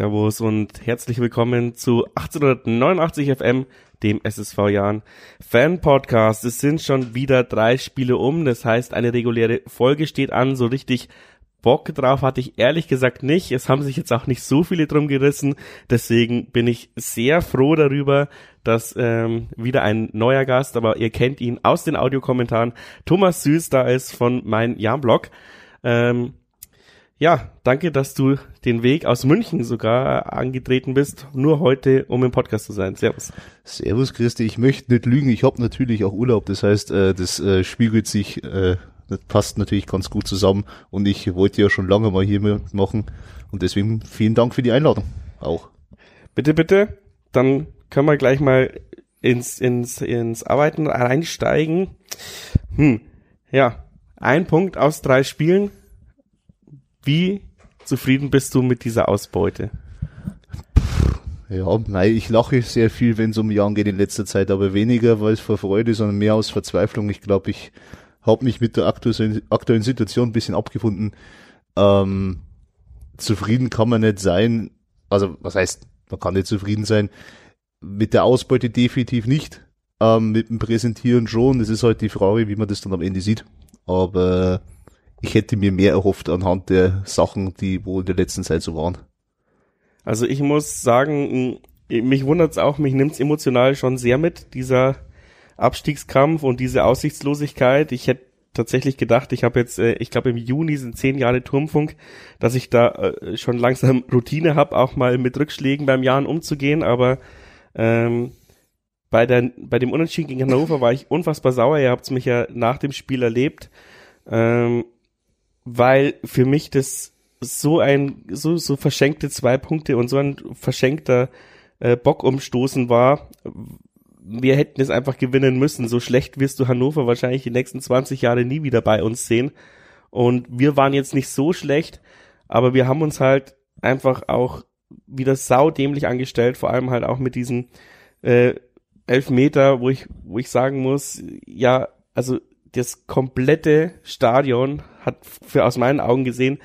Servus und herzlich willkommen zu 1889 FM, dem SSV Jahren Fan Podcast. Es sind schon wieder drei Spiele um, das heißt eine reguläre Folge steht an, so richtig Bock drauf hatte ich ehrlich gesagt nicht. Es haben sich jetzt auch nicht so viele drum gerissen. Deswegen bin ich sehr froh darüber, dass ähm, wieder ein neuer Gast, aber ihr kennt ihn aus den Audiokommentaren, Thomas Süß da ist von mein Jan-Blog. Ähm, ja, danke, dass du den Weg aus München sogar angetreten bist, nur heute, um im Podcast zu sein. Servus. Servus, Christi. Ich möchte nicht lügen. Ich habe natürlich auch Urlaub. Das heißt, äh, das äh, spiegelt sich äh, das passt natürlich ganz gut zusammen und ich wollte ja schon lange mal hier machen und deswegen vielen Dank für die Einladung auch. Bitte, bitte, dann können wir gleich mal ins, ins, ins Arbeiten reinsteigen. Hm, ja, ein Punkt aus drei Spielen. Wie zufrieden bist du mit dieser Ausbeute? Ja, nein, ich lache sehr viel, wenn es um Jahren geht in letzter Zeit, aber weniger, weil es vor Freude, sondern mehr aus Verzweiflung. Ich glaube, ich habe mich mit der aktuellen, aktuellen Situation ein bisschen abgefunden. Ähm, zufrieden kann man nicht sein. Also, was heißt, man kann nicht zufrieden sein. Mit der Ausbeute definitiv nicht. Ähm, mit dem Präsentieren schon. Das ist halt die Frage, wie man das dann am Ende sieht. Aber ich hätte mir mehr erhofft anhand der Sachen, die wohl in der letzten Zeit so waren. Also ich muss sagen, mich wundert's auch, mich nimmt's emotional schon sehr mit, dieser Abstiegskampf und diese Aussichtslosigkeit. Ich hätte tatsächlich gedacht, ich habe jetzt, äh, ich glaube im Juni sind zehn Jahre Turmfunk, dass ich da äh, schon langsam Routine habe, auch mal mit Rückschlägen beim Jahren umzugehen, aber ähm, bei, der, bei dem Unentschieden gegen Hannover war ich unfassbar sauer. Ihr habt es mich ja nach dem Spiel erlebt, ähm, weil für mich das so ein so so verschenkte zwei Punkte und so ein verschenkter äh, Bock umstoßen war, wir hätten es einfach gewinnen müssen. So schlecht wirst du Hannover wahrscheinlich die nächsten 20 Jahre nie wieder bei uns sehen. Und wir waren jetzt nicht so schlecht, aber wir haben uns halt einfach auch wieder saudämlich angestellt, vor allem halt auch mit diesen äh, Elfmeter, wo ich, wo ich sagen muss, ja, also das komplette Stadion hat für aus meinen Augen gesehen,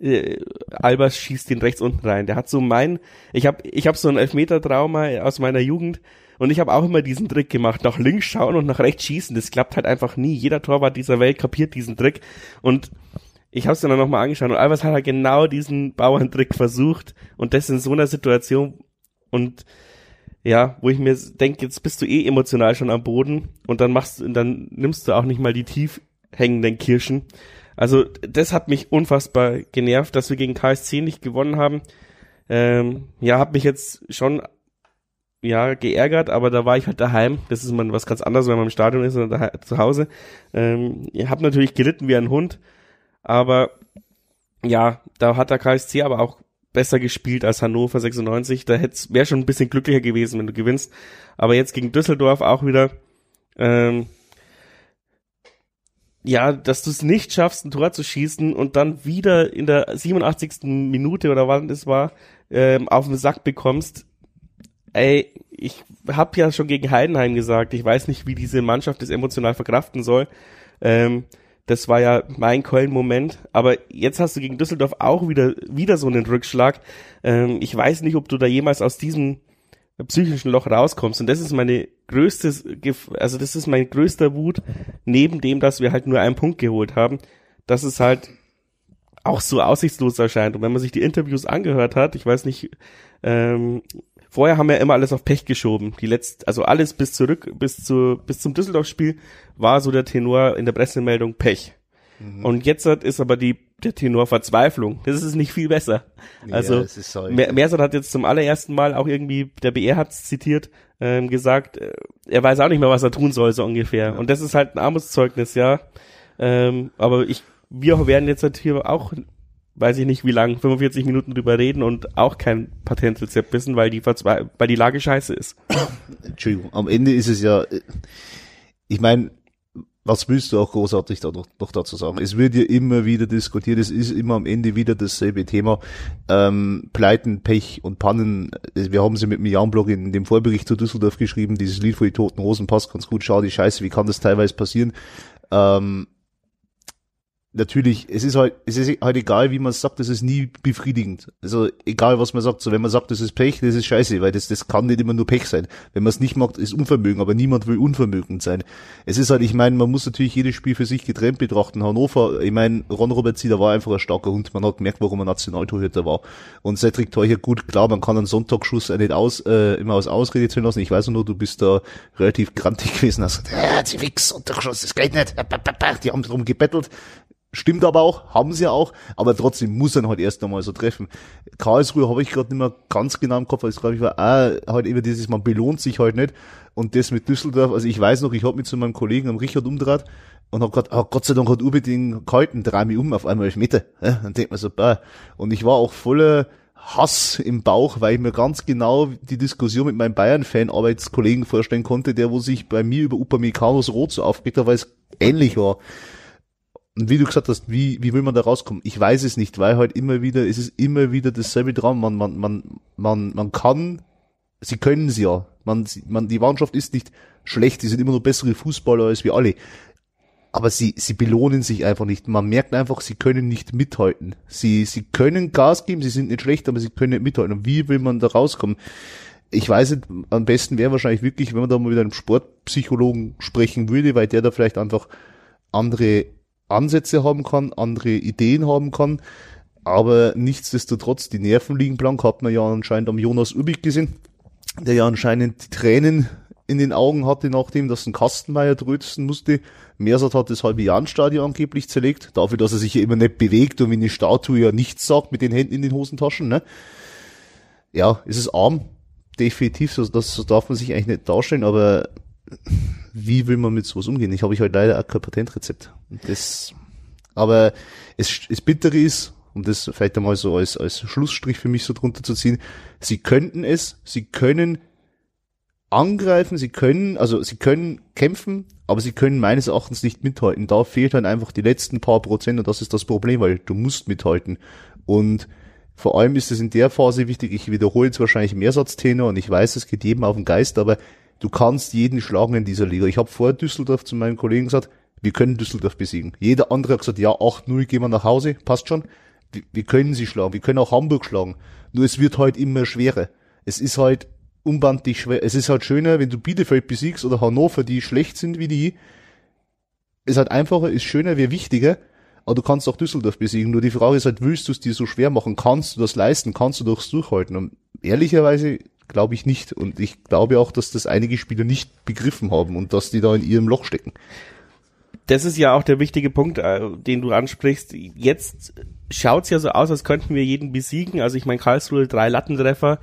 äh, Albers schießt den rechts unten rein. Der hat so mein, ich habe ich hab so ein Elfmeter-Trauma aus meiner Jugend und ich habe auch immer diesen Trick gemacht, nach links schauen und nach rechts schießen. Das klappt halt einfach nie. Jeder Torwart dieser Welt kapiert diesen Trick. Und ich habe es dann nochmal angeschaut und Albers hat halt genau diesen Bauerntrick versucht und das in so einer Situation und ja, wo ich mir denke, jetzt bist du eh emotional schon am Boden und dann machst dann nimmst du auch nicht mal die tief hängenden Kirschen. Also das hat mich unfassbar genervt, dass wir gegen KSC nicht gewonnen haben. Ähm, ja, hat mich jetzt schon ja, geärgert, aber da war ich halt daheim. Das ist mal was ganz anderes, wenn man im Stadion ist oder zu Hause. Ähm, ich habe natürlich gelitten wie ein Hund, aber ja, da hat der KSC aber auch besser gespielt als Hannover 96. Da wäre schon ein bisschen glücklicher gewesen, wenn du gewinnst. Aber jetzt gegen Düsseldorf auch wieder, ähm, ja, dass du es nicht schaffst, ein Tor zu schießen und dann wieder in der 87. Minute oder wann das war, ähm, auf den Sack bekommst, ey, ich habe ja schon gegen Heidenheim gesagt, ich weiß nicht, wie diese Mannschaft das emotional verkraften soll. Ähm, das war ja mein Köln-Moment. Aber jetzt hast du gegen Düsseldorf auch wieder, wieder so einen Rückschlag. Ähm, ich weiß nicht, ob du da jemals aus diesem psychischen Loch rauskommst. Und das ist meine größtes, also das ist mein größter Wut, neben dem, dass wir halt nur einen Punkt geholt haben, dass es halt auch so aussichtslos erscheint. Und wenn man sich die Interviews angehört hat, ich weiß nicht, ähm, Vorher haben wir immer alles auf Pech geschoben. Die letzte, also alles bis zurück, bis zu, bis zum Düsseldorf-Spiel war so der Tenor in der Pressemeldung Pech. Mhm. Und jetzt ist aber die, der Tenor Verzweiflung. Das ist nicht viel besser. Also, ja, Mer hat jetzt zum allerersten Mal auch irgendwie, der BR hat zitiert, ähm, gesagt, äh, er weiß auch nicht mehr, was er tun soll, so ungefähr. Ja. Und das ist halt ein Armutszeugnis, ja. Ähm, aber ich, wir werden jetzt halt hier auch weiß ich nicht wie lang, 45 Minuten drüber reden und auch kein Patentrezept wissen, weil die, weil die Lage scheiße ist. Entschuldigung, am Ende ist es ja, ich meine, was willst du auch großartig da noch, noch, dazu sagen? Es wird ja immer wieder diskutiert, es ist immer am Ende wieder dasselbe Thema. Ähm, Pleiten, Pech und Pannen. Wir haben sie mit dem Jan-Blog in dem Vorbericht zu Düsseldorf geschrieben, dieses Lied vor die toten Hosen passt ganz gut, schade, scheiße, wie kann das teilweise passieren? Ähm, natürlich, es ist halt, es ist halt egal, wie man es sagt, es ist nie befriedigend. Also egal, was man sagt, so wenn man sagt, das ist Pech, das ist scheiße, weil das, das kann nicht immer nur Pech sein. Wenn man es nicht macht, ist Unvermögen, aber niemand will unvermögend sein. Es ist halt, ich meine, man muss natürlich jedes Spiel für sich getrennt betrachten. Hannover, ich meine, Ron Robert Zieder war einfach ein starker Hund. Man hat gemerkt, warum er Nationaltorhüter war. Und Cedric Teucher, gut, klar, man kann einen Sonntagsschuss nicht aus, äh, immer aus Ausrede ziehen lassen. Ich weiß nur, du bist da relativ grantig gewesen. Also, ja, sie fix, Sonntagsschuss, das geht nicht. Die haben drum gebettelt. Stimmt aber auch, haben sie auch, aber trotzdem muss er halt erst einmal so treffen. Karlsruhe habe ich gerade nicht mehr ganz genau im Kopf, weil es glaube ich war auch halt immer dieses, man belohnt sich halt nicht. Und das mit Düsseldorf, also ich weiß noch, ich habe mich zu meinem Kollegen, am Richard, umgedreht und habe gerade, oh Gott sei Dank hat den gehalten, dreh mich um auf einmal elf Meter. Ja, dann denkt man so, bah. Und ich war auch voller Hass im Bauch, weil ich mir ganz genau die Diskussion mit meinem Bayern-Fan-Arbeitskollegen vorstellen konnte, der wo sich bei mir über Upamecano's Rot so aufgeregt hat, weil es ähnlich war. Und wie du gesagt hast, wie, wie will man da rauskommen? Ich weiß es nicht, weil halt immer wieder, es ist immer wieder dasselbe dran. Man, man, man, man, man kann, sie können es ja. Man, man, die Mannschaft ist nicht schlecht, die sind immer nur bessere Fußballer als wir alle. Aber sie, sie belohnen sich einfach nicht. Man merkt einfach, sie können nicht mithalten. Sie, sie können Gas geben, sie sind nicht schlecht, aber sie können nicht mithalten. Und wie will man da rauskommen? Ich weiß nicht, am besten wäre wahrscheinlich wirklich, wenn man da mal mit einem Sportpsychologen sprechen würde, weil der da vielleicht einfach andere Ansätze haben kann, andere Ideen haben kann. Aber nichtsdestotrotz, die Nerven liegen blank, hat man ja anscheinend am Jonas Ubik gesehen, der ja anscheinend die Tränen in den Augen hatte, nachdem dass ein Kastenmeier trösten musste. Mersat hat das halbe Jahnstadion angeblich zerlegt, dafür, dass er sich ja immer nicht bewegt und wie eine Statue ja nichts sagt mit den Händen in den Hosentaschen. Ne? Ja, es ist arm, definitiv, so, das so darf man sich eigentlich nicht darstellen, aber wie will man mit sowas umgehen? Ich habe ich halt leider auch kein Patentrezept. Das, aber es, es bittere ist, um das vielleicht einmal so als, als Schlussstrich für mich so drunter zu ziehen, sie könnten es, sie können angreifen, sie können, also sie können kämpfen, aber sie können meines Erachtens nicht mithalten. Da fehlt dann einfach die letzten paar Prozent und das ist das Problem, weil du musst mithalten. Und vor allem ist es in der Phase wichtig, ich wiederhole jetzt wahrscheinlich Mehrsatztenor und ich weiß, es geht jedem auf den Geist, aber du kannst jeden schlagen in dieser Liga. Ich habe vor Düsseldorf zu meinen Kollegen gesagt, wir können Düsseldorf besiegen. Jeder andere hat gesagt, ja, 8-0 gehen wir nach Hause, passt schon. Wir, können sie schlagen, wir können auch Hamburg schlagen. Nur es wird halt immer schwerer. Es ist halt unbandlich schwer. Es ist halt schöner, wenn du Bielefeld besiegst oder Hannover, die schlecht sind wie die. Ist halt einfacher, ist schöner, wäre wichtiger. Aber du kannst auch Düsseldorf besiegen. Nur die Frage ist halt, willst du es dir so schwer machen? Kannst du das leisten? Kannst du durchs durchhalten? Und ehrlicherweise glaube ich nicht. Und ich glaube auch, dass das einige Spieler nicht begriffen haben und dass die da in ihrem Loch stecken. Das ist ja auch der wichtige Punkt, äh, den du ansprichst. Jetzt schaut's ja so aus, als könnten wir jeden besiegen. Also ich meine, Karlsruhe drei Lattentreffer,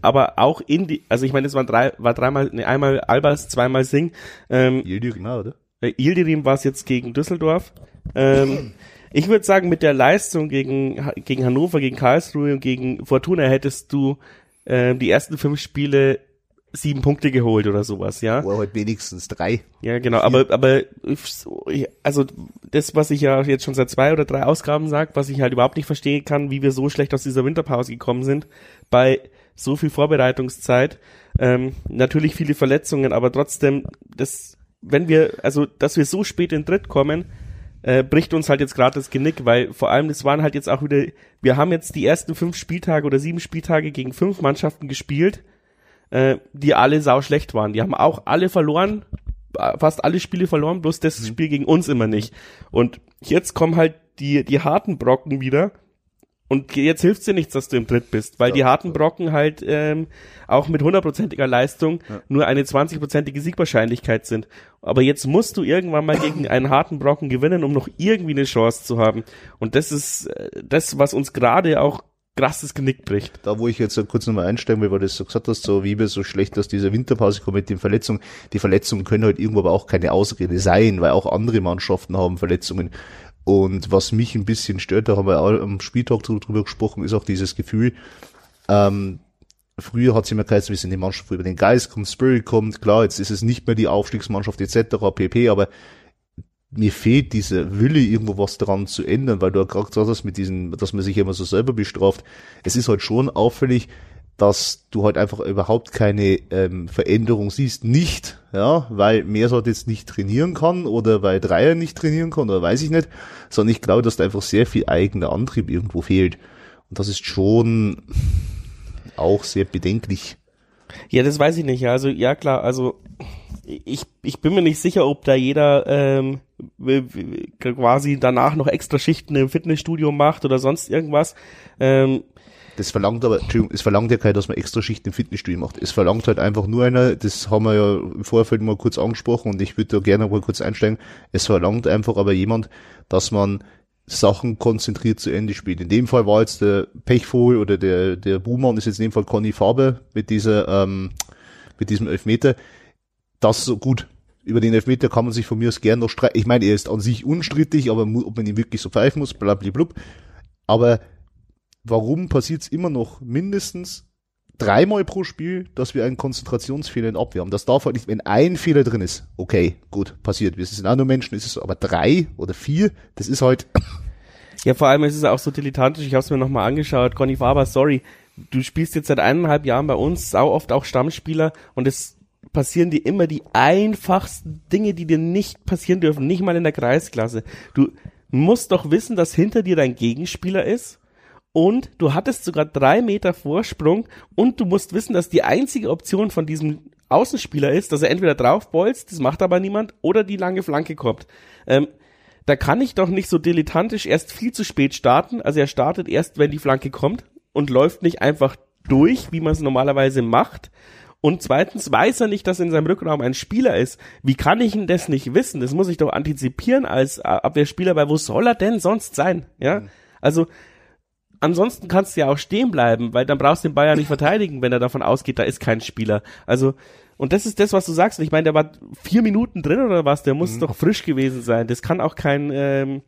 aber auch in die, also ich meine, es waren drei, war dreimal, ne, einmal Albers, zweimal Sing. Ähm, Yildirim, oder? Äh, Yildirim war es jetzt gegen Düsseldorf. Ähm, ich würde sagen, mit der Leistung gegen, gegen Hannover, gegen Karlsruhe und gegen Fortuna hättest du äh, die ersten fünf Spiele sieben Punkte geholt oder sowas, ja. Oder halt wenigstens drei. Ja, genau, aber, aber, also, das, was ich ja jetzt schon seit zwei oder drei Ausgaben sage, was ich halt überhaupt nicht verstehen kann, wie wir so schlecht aus dieser Winterpause gekommen sind, bei so viel Vorbereitungszeit, ähm, natürlich viele Verletzungen, aber trotzdem, das, wenn wir, also, dass wir so spät in Dritt kommen, äh, bricht uns halt jetzt gerade das Genick, weil vor allem, das waren halt jetzt auch wieder, wir haben jetzt die ersten fünf Spieltage oder sieben Spieltage gegen fünf Mannschaften gespielt, äh, die alle sau schlecht waren. Die haben auch alle verloren, fast alle Spiele verloren, bloß das mhm. Spiel gegen uns immer nicht. Und jetzt kommen halt die, die harten Brocken wieder und jetzt hilft's dir nichts, dass du im Dritt bist, weil ja, die harten Brocken halt ähm, auch mit hundertprozentiger Leistung ja. nur eine zwanzigprozentige Siegwahrscheinlichkeit sind. Aber jetzt musst du irgendwann mal gegen einen harten Brocken gewinnen, um noch irgendwie eine Chance zu haben. Und das ist äh, das, was uns gerade auch krasses Genick bricht. Da, wo ich jetzt kurz nochmal einsteigen will, weil du das so gesagt hast, so wie wir so schlecht aus dieser Winterpause kommen mit den Verletzungen. Die Verletzungen können halt irgendwo aber auch keine Ausrede sein, weil auch andere Mannschaften haben Verletzungen. Und was mich ein bisschen stört, da haben wir auch am Spieltag drüber gesprochen, ist auch dieses Gefühl, ähm, früher hat es immer geheißen, wir sind die Mannschaft, wo über den Geist kommt, Spirit kommt, klar, jetzt ist es nicht mehr die Aufstiegsmannschaft etc., pp., aber mir fehlt dieser Wille, irgendwo was daran zu ändern, weil du ja gerade gesagt hast, mit diesen, dass man sich immer so selber bestraft. Es ist halt schon auffällig, dass du halt einfach überhaupt keine ähm, Veränderung siehst. Nicht, ja, weil Mersort jetzt nicht trainieren kann oder weil Dreier nicht trainieren kann oder weiß ich nicht, sondern ich glaube, dass da einfach sehr viel eigener Antrieb irgendwo fehlt. Und das ist schon auch sehr bedenklich. Ja, das weiß ich nicht. Also ja klar, also ich, ich bin mir nicht sicher, ob da jeder ähm, quasi danach noch extra Schichten im Fitnessstudio macht oder sonst irgendwas. Ähm, das verlangt aber, Entschuldigung, es verlangt ja keiner, dass man extra Schichten im Fitnessstudio macht. Es verlangt halt einfach nur einer, das haben wir ja im Vorfeld mal kurz angesprochen und ich würde da gerne mal kurz einsteigen. Es verlangt einfach aber jemand, dass man Sachen konzentriert zu Ende spielt. In dem Fall war jetzt der Pechvogel oder der, der Buhmann ist jetzt in dem Fall Conny Faber mit dieser, ähm, mit diesem Elfmeter. Das so gut. Über den Elfmeter kann man sich von mir aus gern noch streiten. Ich meine, er ist an sich unstrittig, aber ob man ihn wirklich so pfeifen muss, blablablub. Aber warum passiert es immer noch mindestens dreimal pro Spiel, dass wir einen Konzentrationsfehler in Abwehr haben. Das darf halt nicht, wenn ein Fehler drin ist, okay, gut, passiert. Wir sind auch nur Menschen, ist es so, aber drei oder vier, das ist halt. Ja, vor allem ist es auch so dilettantisch, ich habe es mir nochmal angeschaut, Conny Faber, sorry, du spielst jetzt seit eineinhalb Jahren bei uns, sau oft auch Stammspieler und es passieren dir immer die einfachsten Dinge, die dir nicht passieren dürfen, nicht mal in der Kreisklasse. Du musst doch wissen, dass hinter dir dein Gegenspieler ist und du hattest sogar drei Meter Vorsprung und du musst wissen, dass die einzige Option von diesem Außenspieler ist, dass er entweder draufbolzt, das macht aber niemand, oder die lange Flanke kommt. Ähm, da kann ich doch nicht so dilettantisch erst viel zu spät starten. Also er startet erst, wenn die Flanke kommt und läuft nicht einfach durch, wie man es normalerweise macht. Und zweitens weiß er nicht, dass in seinem Rückraum ein Spieler ist. Wie kann ich ihn das nicht wissen? Das muss ich doch antizipieren als Abwehrspieler, weil wo soll er denn sonst sein? Ja, mhm. also ansonsten kannst du ja auch stehen bleiben, weil dann brauchst du den Bayern nicht verteidigen, wenn er davon ausgeht, da ist kein Spieler. Also, und das ist das, was du sagst. Ich meine, der war vier Minuten drin oder was, der muss mhm. doch frisch gewesen sein. Das kann auch kein, ähm,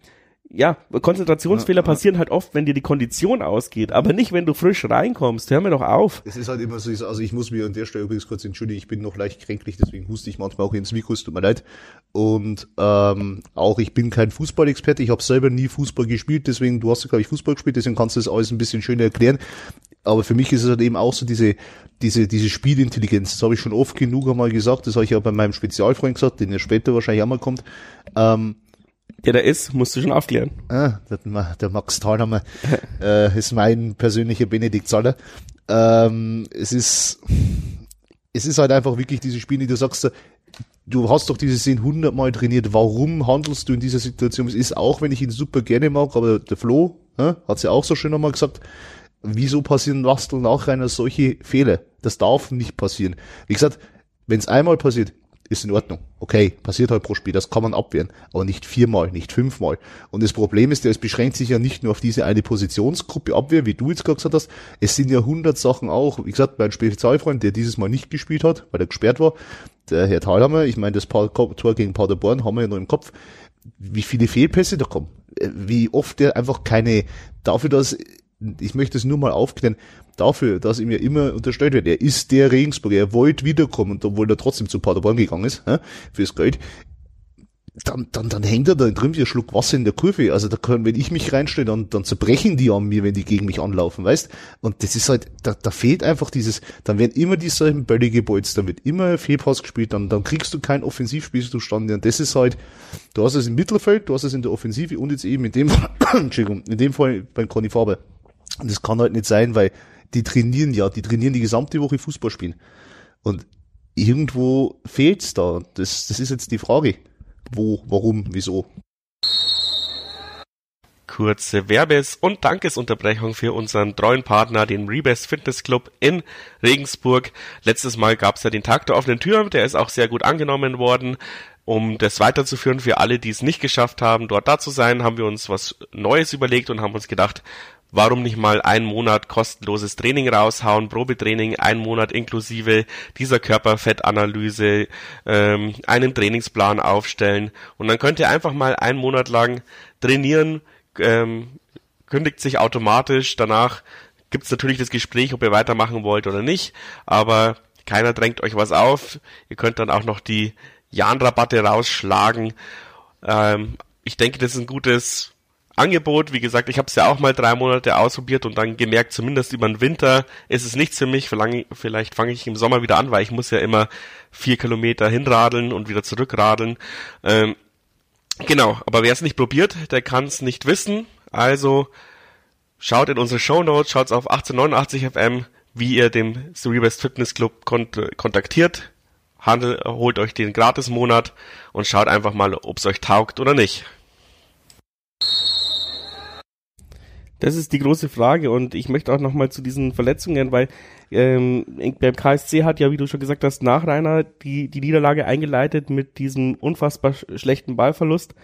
ja, Konzentrationsfehler ja, passieren halt oft, wenn dir die Kondition ausgeht, aber nicht, wenn du frisch reinkommst. Hör mir doch auf. Es ist halt immer so, also ich muss mir an der Stelle übrigens kurz entschuldigen, ich bin noch leicht kränklich, deswegen huste ich manchmal auch ins Mikro, es tut mir leid. Und ähm, auch ich bin kein Fußballexperte, ich habe selber nie Fußball gespielt, deswegen, du hast ja, glaube ich, Fußball gespielt, deswegen kannst du das alles ein bisschen schöner erklären. Aber für mich ist es halt eben auch so diese, diese, diese Spielintelligenz. Das habe ich schon oft genug einmal gesagt, das habe ich ja bei meinem Spezialfreund gesagt, den er später wahrscheinlich auch mal kommt. Ähm, der da ist, musst du schon aufklären. Ah, der, Max Thalhammer äh, ist mein persönlicher Benedikt Zoller. Ähm, es ist, es ist halt einfach wirklich diese Spiele, du sagst, du hast doch diese Szene hundertmal trainiert. Warum handelst du in dieser Situation? Es ist auch, wenn ich ihn super gerne mag, aber der Flo äh, hat ja auch so schön nochmal gesagt, wieso passieren Wastel nachher solche Fehler? Das darf nicht passieren. Wie gesagt, wenn es einmal passiert, ist in Ordnung. Okay, passiert halt pro Spiel, das kann man abwehren, aber nicht viermal, nicht fünfmal. Und das Problem ist, es beschränkt sich ja nicht nur auf diese eine Positionsgruppe Abwehr, wie du jetzt gerade gesagt hast, es sind ja hundert Sachen auch, wie gesagt, mein Spezialfreund, der dieses Mal nicht gespielt hat, weil er gesperrt war, der Herr Thalhammer, ich meine, das Tor gegen Paderborn haben wir ja noch im Kopf, wie viele Fehlpässe da kommen, äh, wie oft der einfach keine, dafür, dass ich möchte es nur mal aufklären, dafür, dass ihm ja immer unterstellt wird, er ist der Regensburger, er wollte wiederkommen, obwohl er trotzdem zu Paderborn gegangen ist, fürs Geld, dann, dann, dann hängt er da drin wie ein Schluck Wasser in der Kurve. Also da können, wenn ich mich reinstelle, dann, dann zerbrechen die an mir, wenn die gegen mich anlaufen, weißt? Und das ist halt, da, da fehlt einfach dieses, dann werden immer dieselben Bälle gebolzt, dann wird immer Fehlpass gespielt, dann, dann kriegst du kein Offensivspiel zustande. Und das ist halt, du hast es im Mittelfeld, du hast es in der Offensive und jetzt eben in dem Fall, Entschuldigung, in dem Fall beim Conny Faber. Und das kann halt nicht sein, weil die trainieren ja, die trainieren die gesamte Woche Fußball spielen. Und irgendwo fehlt's da. Das, das ist jetzt die Frage. Wo, warum, wieso? Kurze Werbes- und Dankesunterbrechung für unseren treuen Partner, den Rebest Fitness Club in Regensburg. Letztes Mal gab's ja den Tag der offenen Tür, der ist auch sehr gut angenommen worden. Um das weiterzuführen für alle, die es nicht geschafft haben, dort da zu sein, haben wir uns was Neues überlegt und haben uns gedacht, warum nicht mal einen Monat kostenloses Training raushauen, Probetraining, einen Monat inklusive dieser Körperfettanalyse, ähm, einen Trainingsplan aufstellen. Und dann könnt ihr einfach mal einen Monat lang trainieren, ähm, kündigt sich automatisch, danach gibt's natürlich das Gespräch, ob ihr weitermachen wollt oder nicht, aber keiner drängt euch was auf, ihr könnt dann auch noch die Jahnrabatte rausschlagen. Ähm, ich denke, das ist ein gutes Angebot. Wie gesagt, ich habe es ja auch mal drei Monate ausprobiert und dann gemerkt, zumindest über den Winter ist es nichts für mich. Vielleicht fange ich im Sommer wieder an, weil ich muss ja immer vier Kilometer hinradeln und wieder zurückradeln. Ähm, genau, aber wer es nicht probiert, der kann es nicht wissen. Also schaut in unsere Show Notes, schaut auf 1889 FM, wie ihr den Cerebest Fitness Club kont kontaktiert. Handel, holt euch den Gratis-Monat und schaut einfach mal, ob es euch taugt oder nicht. Das ist die große Frage und ich möchte auch nochmal zu diesen Verletzungen, weil ähm, beim KSC hat ja, wie du schon gesagt hast, nach Rainer die, die Niederlage eingeleitet mit diesem unfassbar schlechten Ballverlust.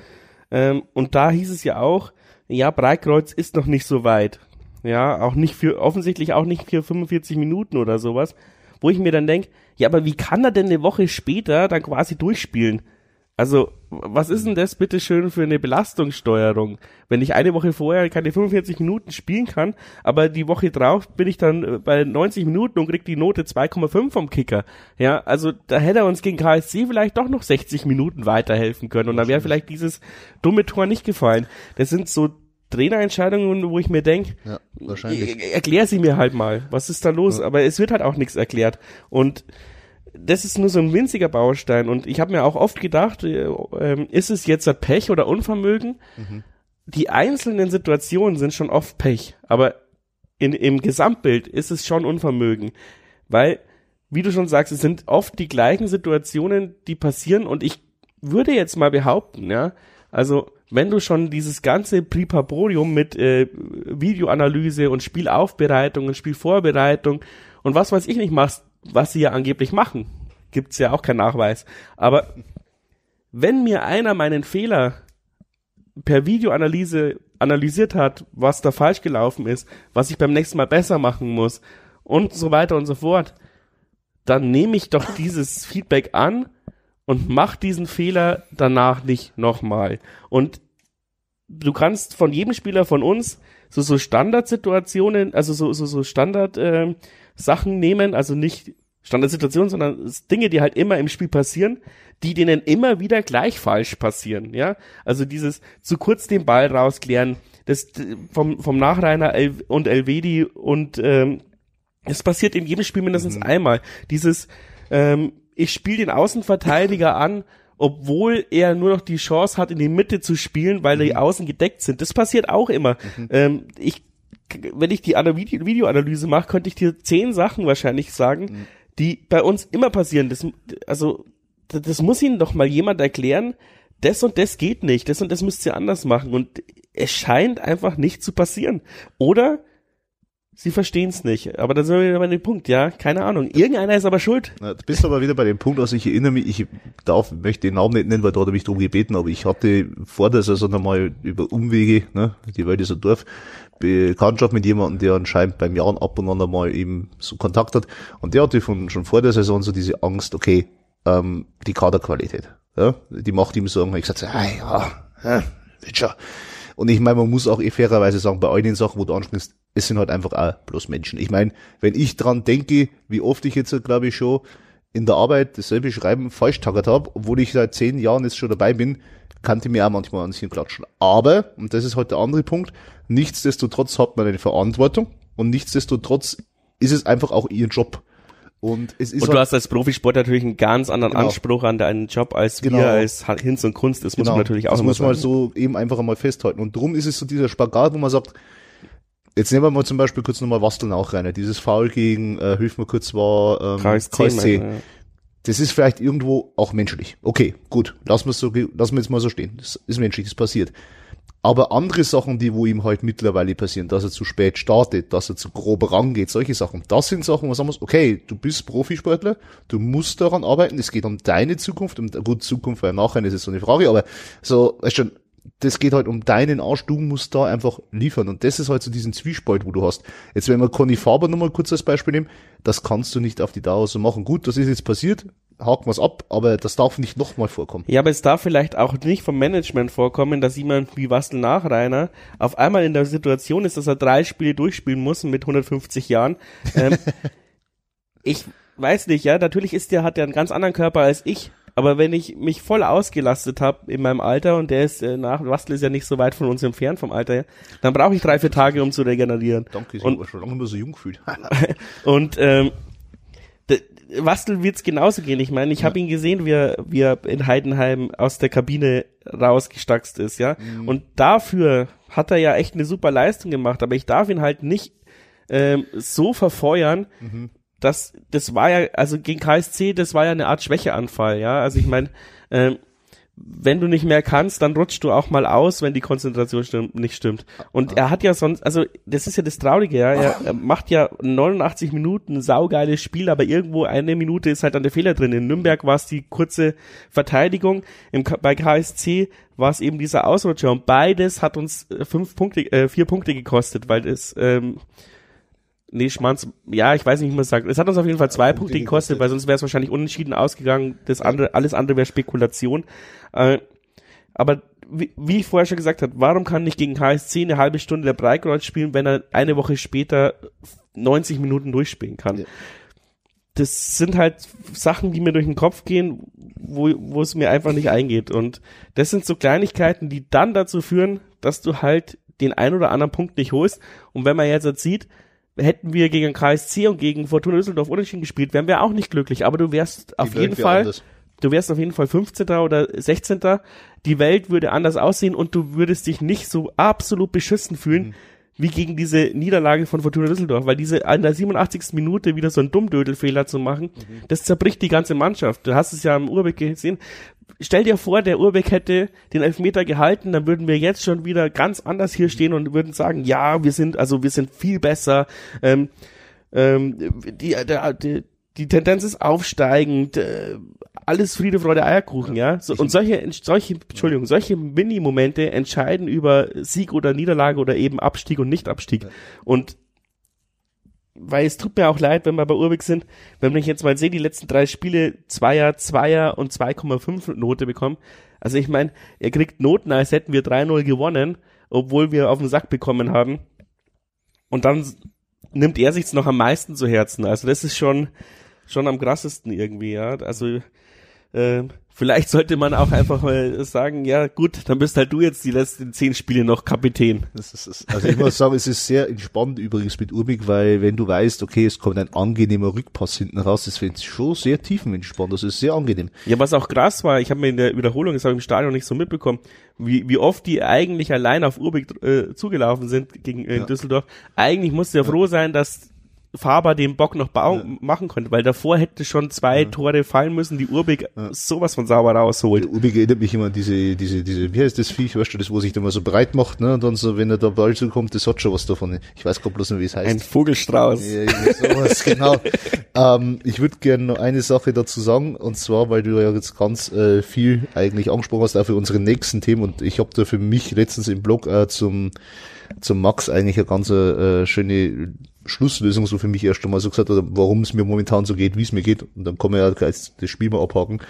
Ähm, und da hieß es ja auch, ja, Breitkreuz ist noch nicht so weit. Ja, auch nicht für, offensichtlich auch nicht für 45 Minuten oder sowas. Wo ich mir dann denke, ja, aber wie kann er denn eine Woche später dann quasi durchspielen? Also, was ist denn das bitte schön für eine Belastungssteuerung? Wenn ich eine Woche vorher keine 45 Minuten spielen kann, aber die Woche drauf bin ich dann äh, bei 90 Minuten und krieg die Note 2,5 vom Kicker. Ja, also da hätte er uns gegen KSC vielleicht doch noch 60 Minuten weiterhelfen können und dann wäre vielleicht dieses dumme Tor nicht gefallen. Das sind so Trainerentscheidungen, wo ich mir denke, ja, wahrscheinlich. erklär sie mir halt mal, was ist da los? Ja. Aber es wird halt auch nichts erklärt. Und das ist nur so ein winziger Baustein und ich habe mir auch oft gedacht, äh, äh, ist es jetzt Pech oder Unvermögen? Mhm. Die einzelnen Situationen sind schon oft Pech, aber in, im Gesamtbild ist es schon Unvermögen, weil, wie du schon sagst, es sind oft die gleichen Situationen, die passieren und ich würde jetzt mal behaupten, ja, also wenn du schon dieses ganze Pripaborium mit äh, Videoanalyse und Spielaufbereitung und Spielvorbereitung und was weiß ich nicht machst, was sie ja angeblich machen. Gibt's ja auch keinen Nachweis. Aber wenn mir einer meinen Fehler per Videoanalyse analysiert hat, was da falsch gelaufen ist, was ich beim nächsten Mal besser machen muss und so weiter und so fort, dann nehme ich doch dieses Feedback an und mach diesen Fehler danach nicht nochmal. Und du kannst von jedem Spieler von uns so so Standardsituationen, also so so so Standard äh, Sachen nehmen, also nicht Standardsituationen, sondern Dinge, die halt immer im Spiel passieren, die denen immer wieder gleich falsch passieren, ja? Also dieses zu kurz den Ball rausklären, das vom vom Nachreiner und Elvedi und ähm, es passiert in jedem Spiel mindestens mhm. einmal. Dieses ähm, ich spiele den Außenverteidiger an obwohl er nur noch die Chance hat, in die Mitte zu spielen, weil mhm. die Außen gedeckt sind. Das passiert auch immer. Mhm. Ähm, ich, wenn ich die Video Videoanalyse mache, könnte ich dir zehn Sachen wahrscheinlich sagen, mhm. die bei uns immer passieren. Das, also, das muss Ihnen doch mal jemand erklären. Das und das geht nicht. Das und das müsst ihr anders machen. Und es scheint einfach nicht zu passieren. Oder sie verstehen es nicht. Aber da sind wir wieder bei dem Punkt, ja, keine Ahnung. Irgendeiner ist aber schuld. Na, du bist aber wieder bei dem Punkt, also ich erinnere mich, ich darf, möchte den Namen nicht nennen, weil da hat er mich drum gebeten, aber ich hatte vor der Saison einmal über Umwege, ne, die Welt ist ein Dorf, Bekanntschaft mit jemandem, der anscheinend beim Jahren ab und an einmal eben so Kontakt hat. Und der hatte von, schon vor der Saison so diese Angst, okay, ähm, die Kaderqualität, ja, die macht ihm Sorgen. Ich gesagt, ah, ja, ja, wird schon. Und ich meine, man muss auch eh fairerweise sagen, bei all den Sachen, wo du ansprichst, es sind halt einfach auch bloß Menschen. Ich meine, wenn ich dran denke, wie oft ich jetzt, glaube ich, schon in der Arbeit dasselbe Schreiben falsch taggert habe, obwohl ich seit zehn Jahren jetzt schon dabei bin, kannte mir auch manchmal an sich klatschen. Aber, und das ist halt der andere Punkt, nichtsdestotrotz hat man eine Verantwortung und nichtsdestotrotz ist es einfach auch ihr Job. Und, es ist und du halt, hast als Profisport natürlich einen ganz anderen genau. Anspruch an deinen Job als genau. wir als Hinz und Kunst. Das genau. muss man natürlich auch Das muss man so eben einfach einmal festhalten. Und drum ist es so dieser Spagat, wo man sagt, jetzt nehmen wir mal zum Beispiel kurz nochmal Wasteln auch rein. Dieses Foul gegen, äh, hilf mir kurz, war ähm, KSC. Ja. Das ist vielleicht irgendwo auch menschlich. Okay, gut, lassen wir so, lassen wir jetzt mal so stehen. Das ist menschlich, das passiert. Aber andere Sachen, die wo ihm halt mittlerweile passieren, dass er zu spät startet, dass er zu grob rangeht, solche Sachen, das sind Sachen, wo man sagen muss, okay, du bist Profisportler, du musst daran arbeiten, es geht um deine Zukunft, um gut Zukunft, weil nachher ist es so eine Frage, aber so, weißt schon, das geht halt um deinen Arsch, du musst da einfach liefern. Und das ist halt so diesen Zwiespalt, wo du hast. Jetzt, wenn wir Conny Faber nochmal kurz als Beispiel nehmen, das kannst du nicht auf die Dauer so machen. Gut, das ist jetzt passiert, haken wir es ab, aber das darf nicht nochmal vorkommen. Ja, aber es darf vielleicht auch nicht vom Management vorkommen, dass jemand wie Wastel Nachreiner auf einmal in der Situation ist, dass er drei Spiele durchspielen muss mit 150 Jahren. Ähm, ich weiß nicht, ja, natürlich ist der, hat der einen ganz anderen Körper als ich, Aber wenn ich mich voll ausgelastet habe in meinem Alter und der ist äh, nach Wastel ist ja nicht so weit von uns entfernt vom Alter her, dann brauche ich drei, vier Tage, um zu regenerieren. Danke, ich Und- habe schon lange immer so jung gefühlt. Und ähm, Wastel wird's genauso gehen. Ich meine, ich habe ihn gesehen, wie er, wie er in Heidenheim aus der Kabine rausgestackst ist, ja. Und dafür hat er ja echt eine super Leistung gemacht, aber ich darf ihn halt nicht ähm, so verfeuern, dass das war ja, also gegen KSC, das war ja eine Art Schwächeanfall, ja. Also ich meine, ähm, wenn du nicht mehr kannst, dann rutschst du auch mal aus, wenn die Konzentration stimmt, nicht stimmt. Und er hat ja sonst, also das ist ja das Traurige, ja, er, er macht ja 89 Minuten saugeiles Spiel, aber irgendwo eine Minute ist halt dann der Fehler drin. In Nürnberg war es die kurze Verteidigung, im, bei KSC war es eben dieser Ausrutscher und beides hat uns äh, fünf Punkte, äh, vier Punkte gekostet, weil es ähm, Nee, Schmanz, ja, ich weiß nicht, wie man es sagt. Es hat uns auf jeden Fall zwei Punkte gekostet, weil sonst wäre es wahrscheinlich unentschieden ausgegangen. Das andere, alles andere wäre Spekulation. Äh, aber wie, wie ich vorher schon gesagt habe, warum kann nicht gegen KSC eine halbe Stunde der Breikreuz spielen, wenn er eine Woche später 90 Minuten durchspielen kann? Ja. Das sind halt Sachen, die mir durch den Kopf gehen, wo, wo es mir einfach nicht eingeht. Und das sind so Kleinigkeiten, die dann dazu führen, dass du halt den ein oder anderen Punkt nicht holst. Und wenn man jetzt halt sieht, hätten wir gegen KSC und gegen Fortuna Düsseldorf unentschieden gespielt, wären wir auch nicht glücklich. Aber du wärst auf jeden Fall, anders. du wärst auf jeden Fall 15. oder 16. Die Welt würde anders aussehen und du würdest dich nicht so absolut beschissen fühlen, Mhm. wie gegen diese Niederlage von Fortuna Düsseldorf, weil diese an der 87. Minute wieder so einen Dummdödelfehler zu machen, Mhm. das zerbricht die ganze Mannschaft. Du hast es ja am Urbeck gesehen. Stell dir vor, der Urbeck hätte den Elfmeter gehalten, dann würden wir jetzt schon wieder ganz anders hier stehen und würden sagen, ja, wir sind, also wir sind viel besser. Ähm, ähm, die, der, die, die Tendenz ist aufsteigend, äh, alles Friede, Freude, Eierkuchen, ja. So, und solche, solche, Entschuldigung, solche Mini-Momente entscheiden über Sieg oder Niederlage oder eben Abstieg und Nicht-Abstieg. Und weil es tut mir auch leid, wenn wir bei Urbeck sind, wenn ich jetzt mal sehe, die letzten drei Spiele Zweier, Zweier und 2,5 Note bekommen. Also ich meine, er kriegt Noten, als hätten wir 3-0 gewonnen, obwohl wir auf den Sack bekommen haben. Und dann nimmt er sich's noch am meisten zu Herzen. Also das ist schon, schon am krassesten irgendwie, ja. Also äh, vielleicht sollte man auch einfach mal sagen, ja gut, dann bist halt du jetzt die letzten zehn Spiele noch Kapitän. Also ich muss sagen, es ist sehr entspannt übrigens mit Urbig, weil wenn du weißt, okay, es kommt ein angenehmer Rückpass hinten raus, das finde ich schon sehr tiefenentspannt. Das ist sehr angenehm. Ja, was auch krass war, ich habe mir in der Wiederholung, das habe ich im Stadion nicht so mitbekommen, wie, wie oft die eigentlich allein auf Urbeck äh, zugelaufen sind gegen äh, Ja. Düsseldorf. Eigentlich musste ja froh sein, dass Faber den Bock noch bau machen konnte, weil davor hätte schon zwei Tore fallen müssen, die Urbeck sowas von sauber rausholt. Der Urbig erinnert mich immer an diese, diese, diese, wie heißt das Viech, weißt du, das, wo sich da mal so breit macht, ne, und dann so, wenn er da Ball zukommt, das hat schon was davon. Ich weiß gerade bloß nicht, wie es heißt. Ein Vogelstrauß. Ja, sowas, genau. ähm, ich würde gerne noch eine Sache dazu sagen, und zwar, weil du ja jetzt ganz äh, viel eigentlich angesprochen hast, auch für unsere nächsten Themen, und ich habe da für mich letztens im Blog äh, zum, zum Max eigentlich eine ganz äh, schöne Schlusslösung so für mich erst einmal so gesagt, hat, warum es mir momentan so geht, wie es mir geht, und dann kann man ja gleich das Spiel mal abhaken.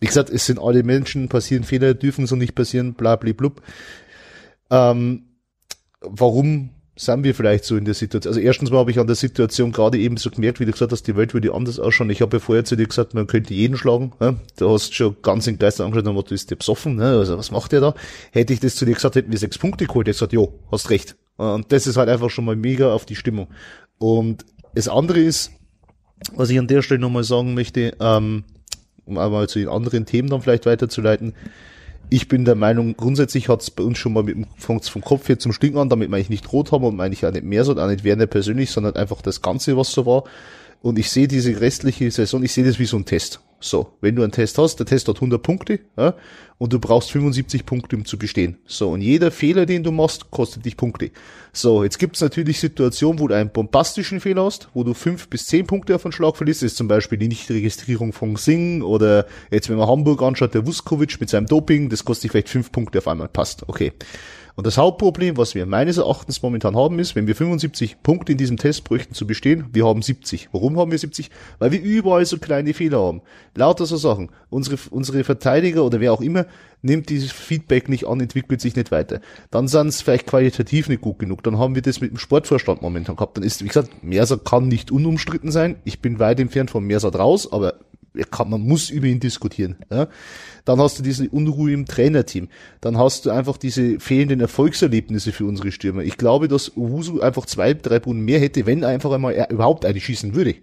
Wie gesagt, es sind alle Menschen, passieren Fehler, dürfen so nicht passieren, bla bla blub. Ähm, warum sind wir vielleicht so in der Situation? Also erstens mal habe ich an der Situation gerade eben so gemerkt, wie du gesagt hast, die Welt würde anders ausschauen. Ich habe ja vorher zu dir gesagt, man könnte jeden schlagen. Ja? Du hast schon ganz in Geister angeschaut, dann du ist der besoffen, ne? also was macht der da? Hätte ich das zu dir gesagt, hätten wir sechs Punkte geholt, ich gesagt, jo, hast recht. Und das ist halt einfach schon mal mega auf die Stimmung. Und das andere ist, was ich an der Stelle nochmal sagen möchte, ähm, um einmal zu den anderen Themen dann vielleicht weiterzuleiten, ich bin der Meinung, grundsätzlich hat es bei uns schon mal mit dem vom Kopf her zum Stinken an, damit meine ich nicht rot haben und meine ich auch nicht mehr so, auch nicht Werner persönlich, sondern einfach das Ganze, was so war. Und ich sehe diese restliche Saison, ich sehe das wie so ein Test. So, wenn du einen Test hast, der Test hat 100 Punkte, ja, und du brauchst 75 Punkte, um zu bestehen. So, und jeder Fehler, den du machst, kostet dich Punkte. So, jetzt gibt's natürlich Situationen, wo du einen bombastischen Fehler hast, wo du fünf bis zehn Punkte auf einen Schlag verlierst. Das ist zum Beispiel die Nichtregistrierung von Sing oder jetzt, wenn man Hamburg anschaut, der Vuskovic mit seinem Doping, das kostet dich vielleicht fünf Punkte auf einmal. Passt, okay. Und das Hauptproblem, was wir meines Erachtens momentan haben, ist, wenn wir 75 Punkte in diesem Test bräuchten zu bestehen, wir haben 70. Warum haben wir 70? Weil wir überall so kleine Fehler haben. Lauter so Sachen. Unsere, unsere Verteidiger oder wer auch immer nimmt dieses Feedback nicht an, entwickelt sich nicht weiter. Dann sind es vielleicht qualitativ nicht gut genug. Dann haben wir das mit dem Sportvorstand momentan gehabt. Dann ist, wie gesagt, Merser kann nicht unumstritten sein. Ich bin weit entfernt von Merser raus, aber kann, man muss über ihn diskutieren. Ja? Dann hast du diese Unruhe im Trainerteam. Dann hast du einfach diese fehlenden Erfolgserlebnisse für unsere Stürmer. Ich glaube, dass Owusu einfach zwei, drei Brunnen mehr hätte, wenn einfach einmal er überhaupt eine schießen würde.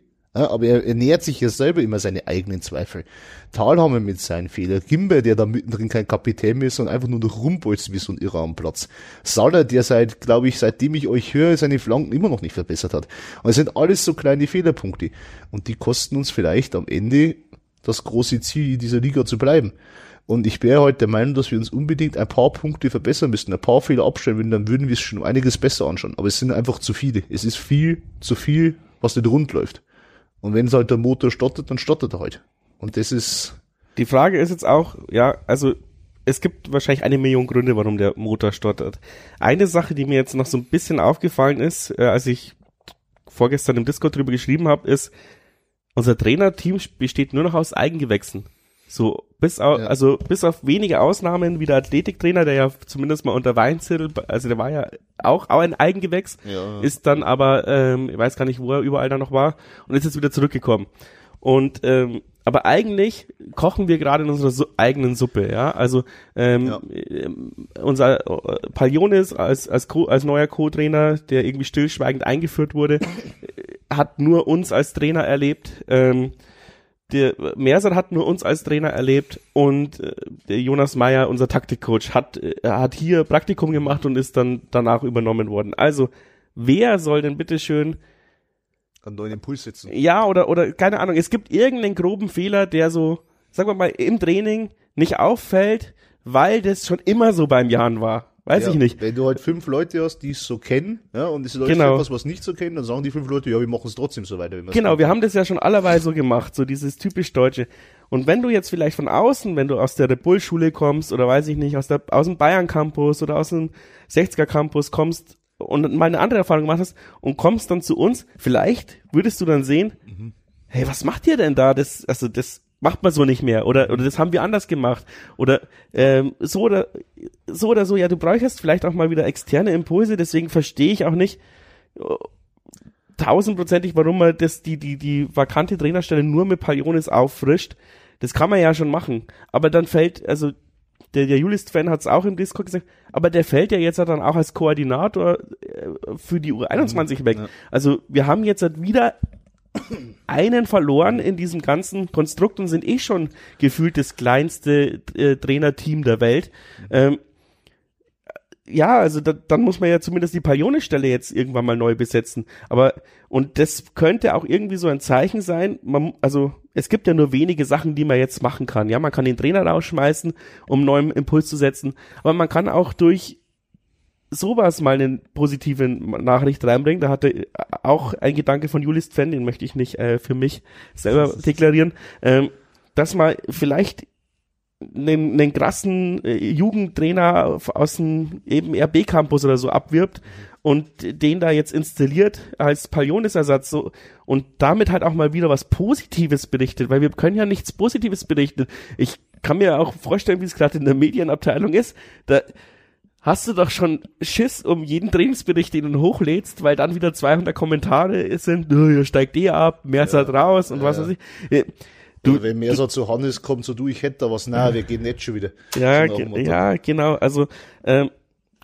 Aber er, er nähert sich ja selber immer seine eigenen Zweifel. Talhammer mit seinen Fehlern, Gimber, der da mittendrin kein Kapitän mehr ist, sondern einfach nur noch rumbolzt wie so ein Irrer am Platz. Salah, der seit, glaube ich, seitdem ich euch höre, seine Flanken immer noch nicht verbessert hat. Und es sind alles so kleine Fehlerpunkte. Und die kosten uns vielleicht am Ende das große Ziel dieser Liga zu bleiben. Und ich wäre heute der Meinung, dass wir uns unbedingt ein paar Punkte verbessern müssten, ein paar Fehler abstellen würden, dann würden wir es schon einiges besser anschauen. Aber es sind einfach zu viele. Es ist viel zu viel, was nicht rund läuft. Und wenn es halt der Motor stottert, dann stottert er halt. Und das ist. Die Frage ist jetzt auch, ja, also es gibt wahrscheinlich eine Million Gründe, warum der Motor stottert. Eine Sache, die mir jetzt noch so ein bisschen aufgefallen ist, äh, als ich vorgestern im Discord drüber geschrieben habe, ist, unser Trainerteam besteht nur noch aus Eigengewächsen. So, bis auf, ja. also bis auf wenige Ausnahmen wie der Athletiktrainer, der ja zumindest mal unter Weinzirkel, also der war ja auch, auch ein Eigengewächs, ja. ist dann aber, ähm, ich weiß gar nicht, wo er überall da noch war und ist jetzt wieder zurückgekommen. Und ähm, aber eigentlich kochen wir gerade in unserer Su eigenen Suppe, ja. Also ähm, ja. Äh, unser äh, Palionis als als, Co als neuer Co-Trainer, der irgendwie stillschweigend eingeführt wurde, hat nur uns als Trainer erlebt. Ähm, der Mersat hat nur uns als Trainer erlebt und äh, der Jonas Meyer, unser Taktikcoach, hat, äh, hat hier Praktikum gemacht und ist dann danach übernommen worden. Also, wer soll denn bitteschön einen neuen Impuls setzen? Ja, oder, oder, keine Ahnung, es gibt irgendeinen groben Fehler, der so, sagen wir mal, im Training nicht auffällt, weil das schon immer so beim Jahren war. Weiß ja, ich nicht. Wenn du halt fünf Leute hast, die es so kennen, ja, und es ist genau. etwas, was nicht so kennen, dann sagen die fünf Leute, ja, wir machen es trotzdem so weiter. Genau, wir haben das ja schon allerweise so gemacht, so dieses typisch Deutsche. Und wenn du jetzt vielleicht von außen, wenn du aus der Red Bull Schule kommst, oder weiß ich nicht, aus der, aus dem Bayern Campus oder aus dem 60er Campus kommst und mal eine andere Erfahrung gemacht hast und kommst dann zu uns, vielleicht würdest du dann sehen, mhm. hey, was macht ihr denn da? Das, also das, macht man so nicht mehr. Oder oder das haben wir anders gemacht. Oder ähm, so oder so oder so ja du bräuchst vielleicht auch mal wieder externe Impulse. Deswegen verstehe ich auch nicht äh, tausendprozentig warum man das die die die vakante Trainerstelle nur mit Palionis auffrischt. Das kann man ja schon machen. Aber dann fällt also der, der Julis-Fan hat es auch im Discord gesagt, aber der fällt ja jetzt dann auch als Koordinator äh, für die U21 weg. Ja. Also wir haben jetzt halt wieder einen verloren in diesem ganzen Konstrukt und sind eh schon gefühlt das kleinste äh, Trainerteam der Welt. Ähm, ja, also da, dann muss man ja zumindest die Palione-Stelle jetzt irgendwann mal neu besetzen. Aber und das könnte auch irgendwie so ein Zeichen sein. Man, also es gibt ja nur wenige Sachen, die man jetzt machen kann. Ja, man kann den Trainer rausschmeißen, um neuen Impuls zu setzen. Aber man kann auch durch sowas mal eine positive Nachricht reinbringen. Da hatte auch ein Gedanke von Julis Pfenn, den möchte ich nicht äh, für mich selber deklarieren, ähm, dass man vielleicht einen, einen krassen äh, Jugendtrainer aus dem eben RB-Campus oder so abwirbt und den da jetzt installiert als Palionis-Ersatz so und damit halt auch mal wieder was Positives berichtet, weil wir können ja nichts Positives berichten. Ich kann mir auch vorstellen, wie es gerade in der Medienabteilung ist. Da, hast du doch schon Schiss um jeden Trainingsbericht, den du hochlädst, weil dann wieder 200 Kommentare sind, oh, ihr steigt eh ab, mehr ja, raus und ja, was weiß ich. Äh, du, Oder wenn mehr so zu Hannes kommt, so du, ich hätte da was, na, wir gehen nicht schon wieder. Ja, ja, genau, also ähm,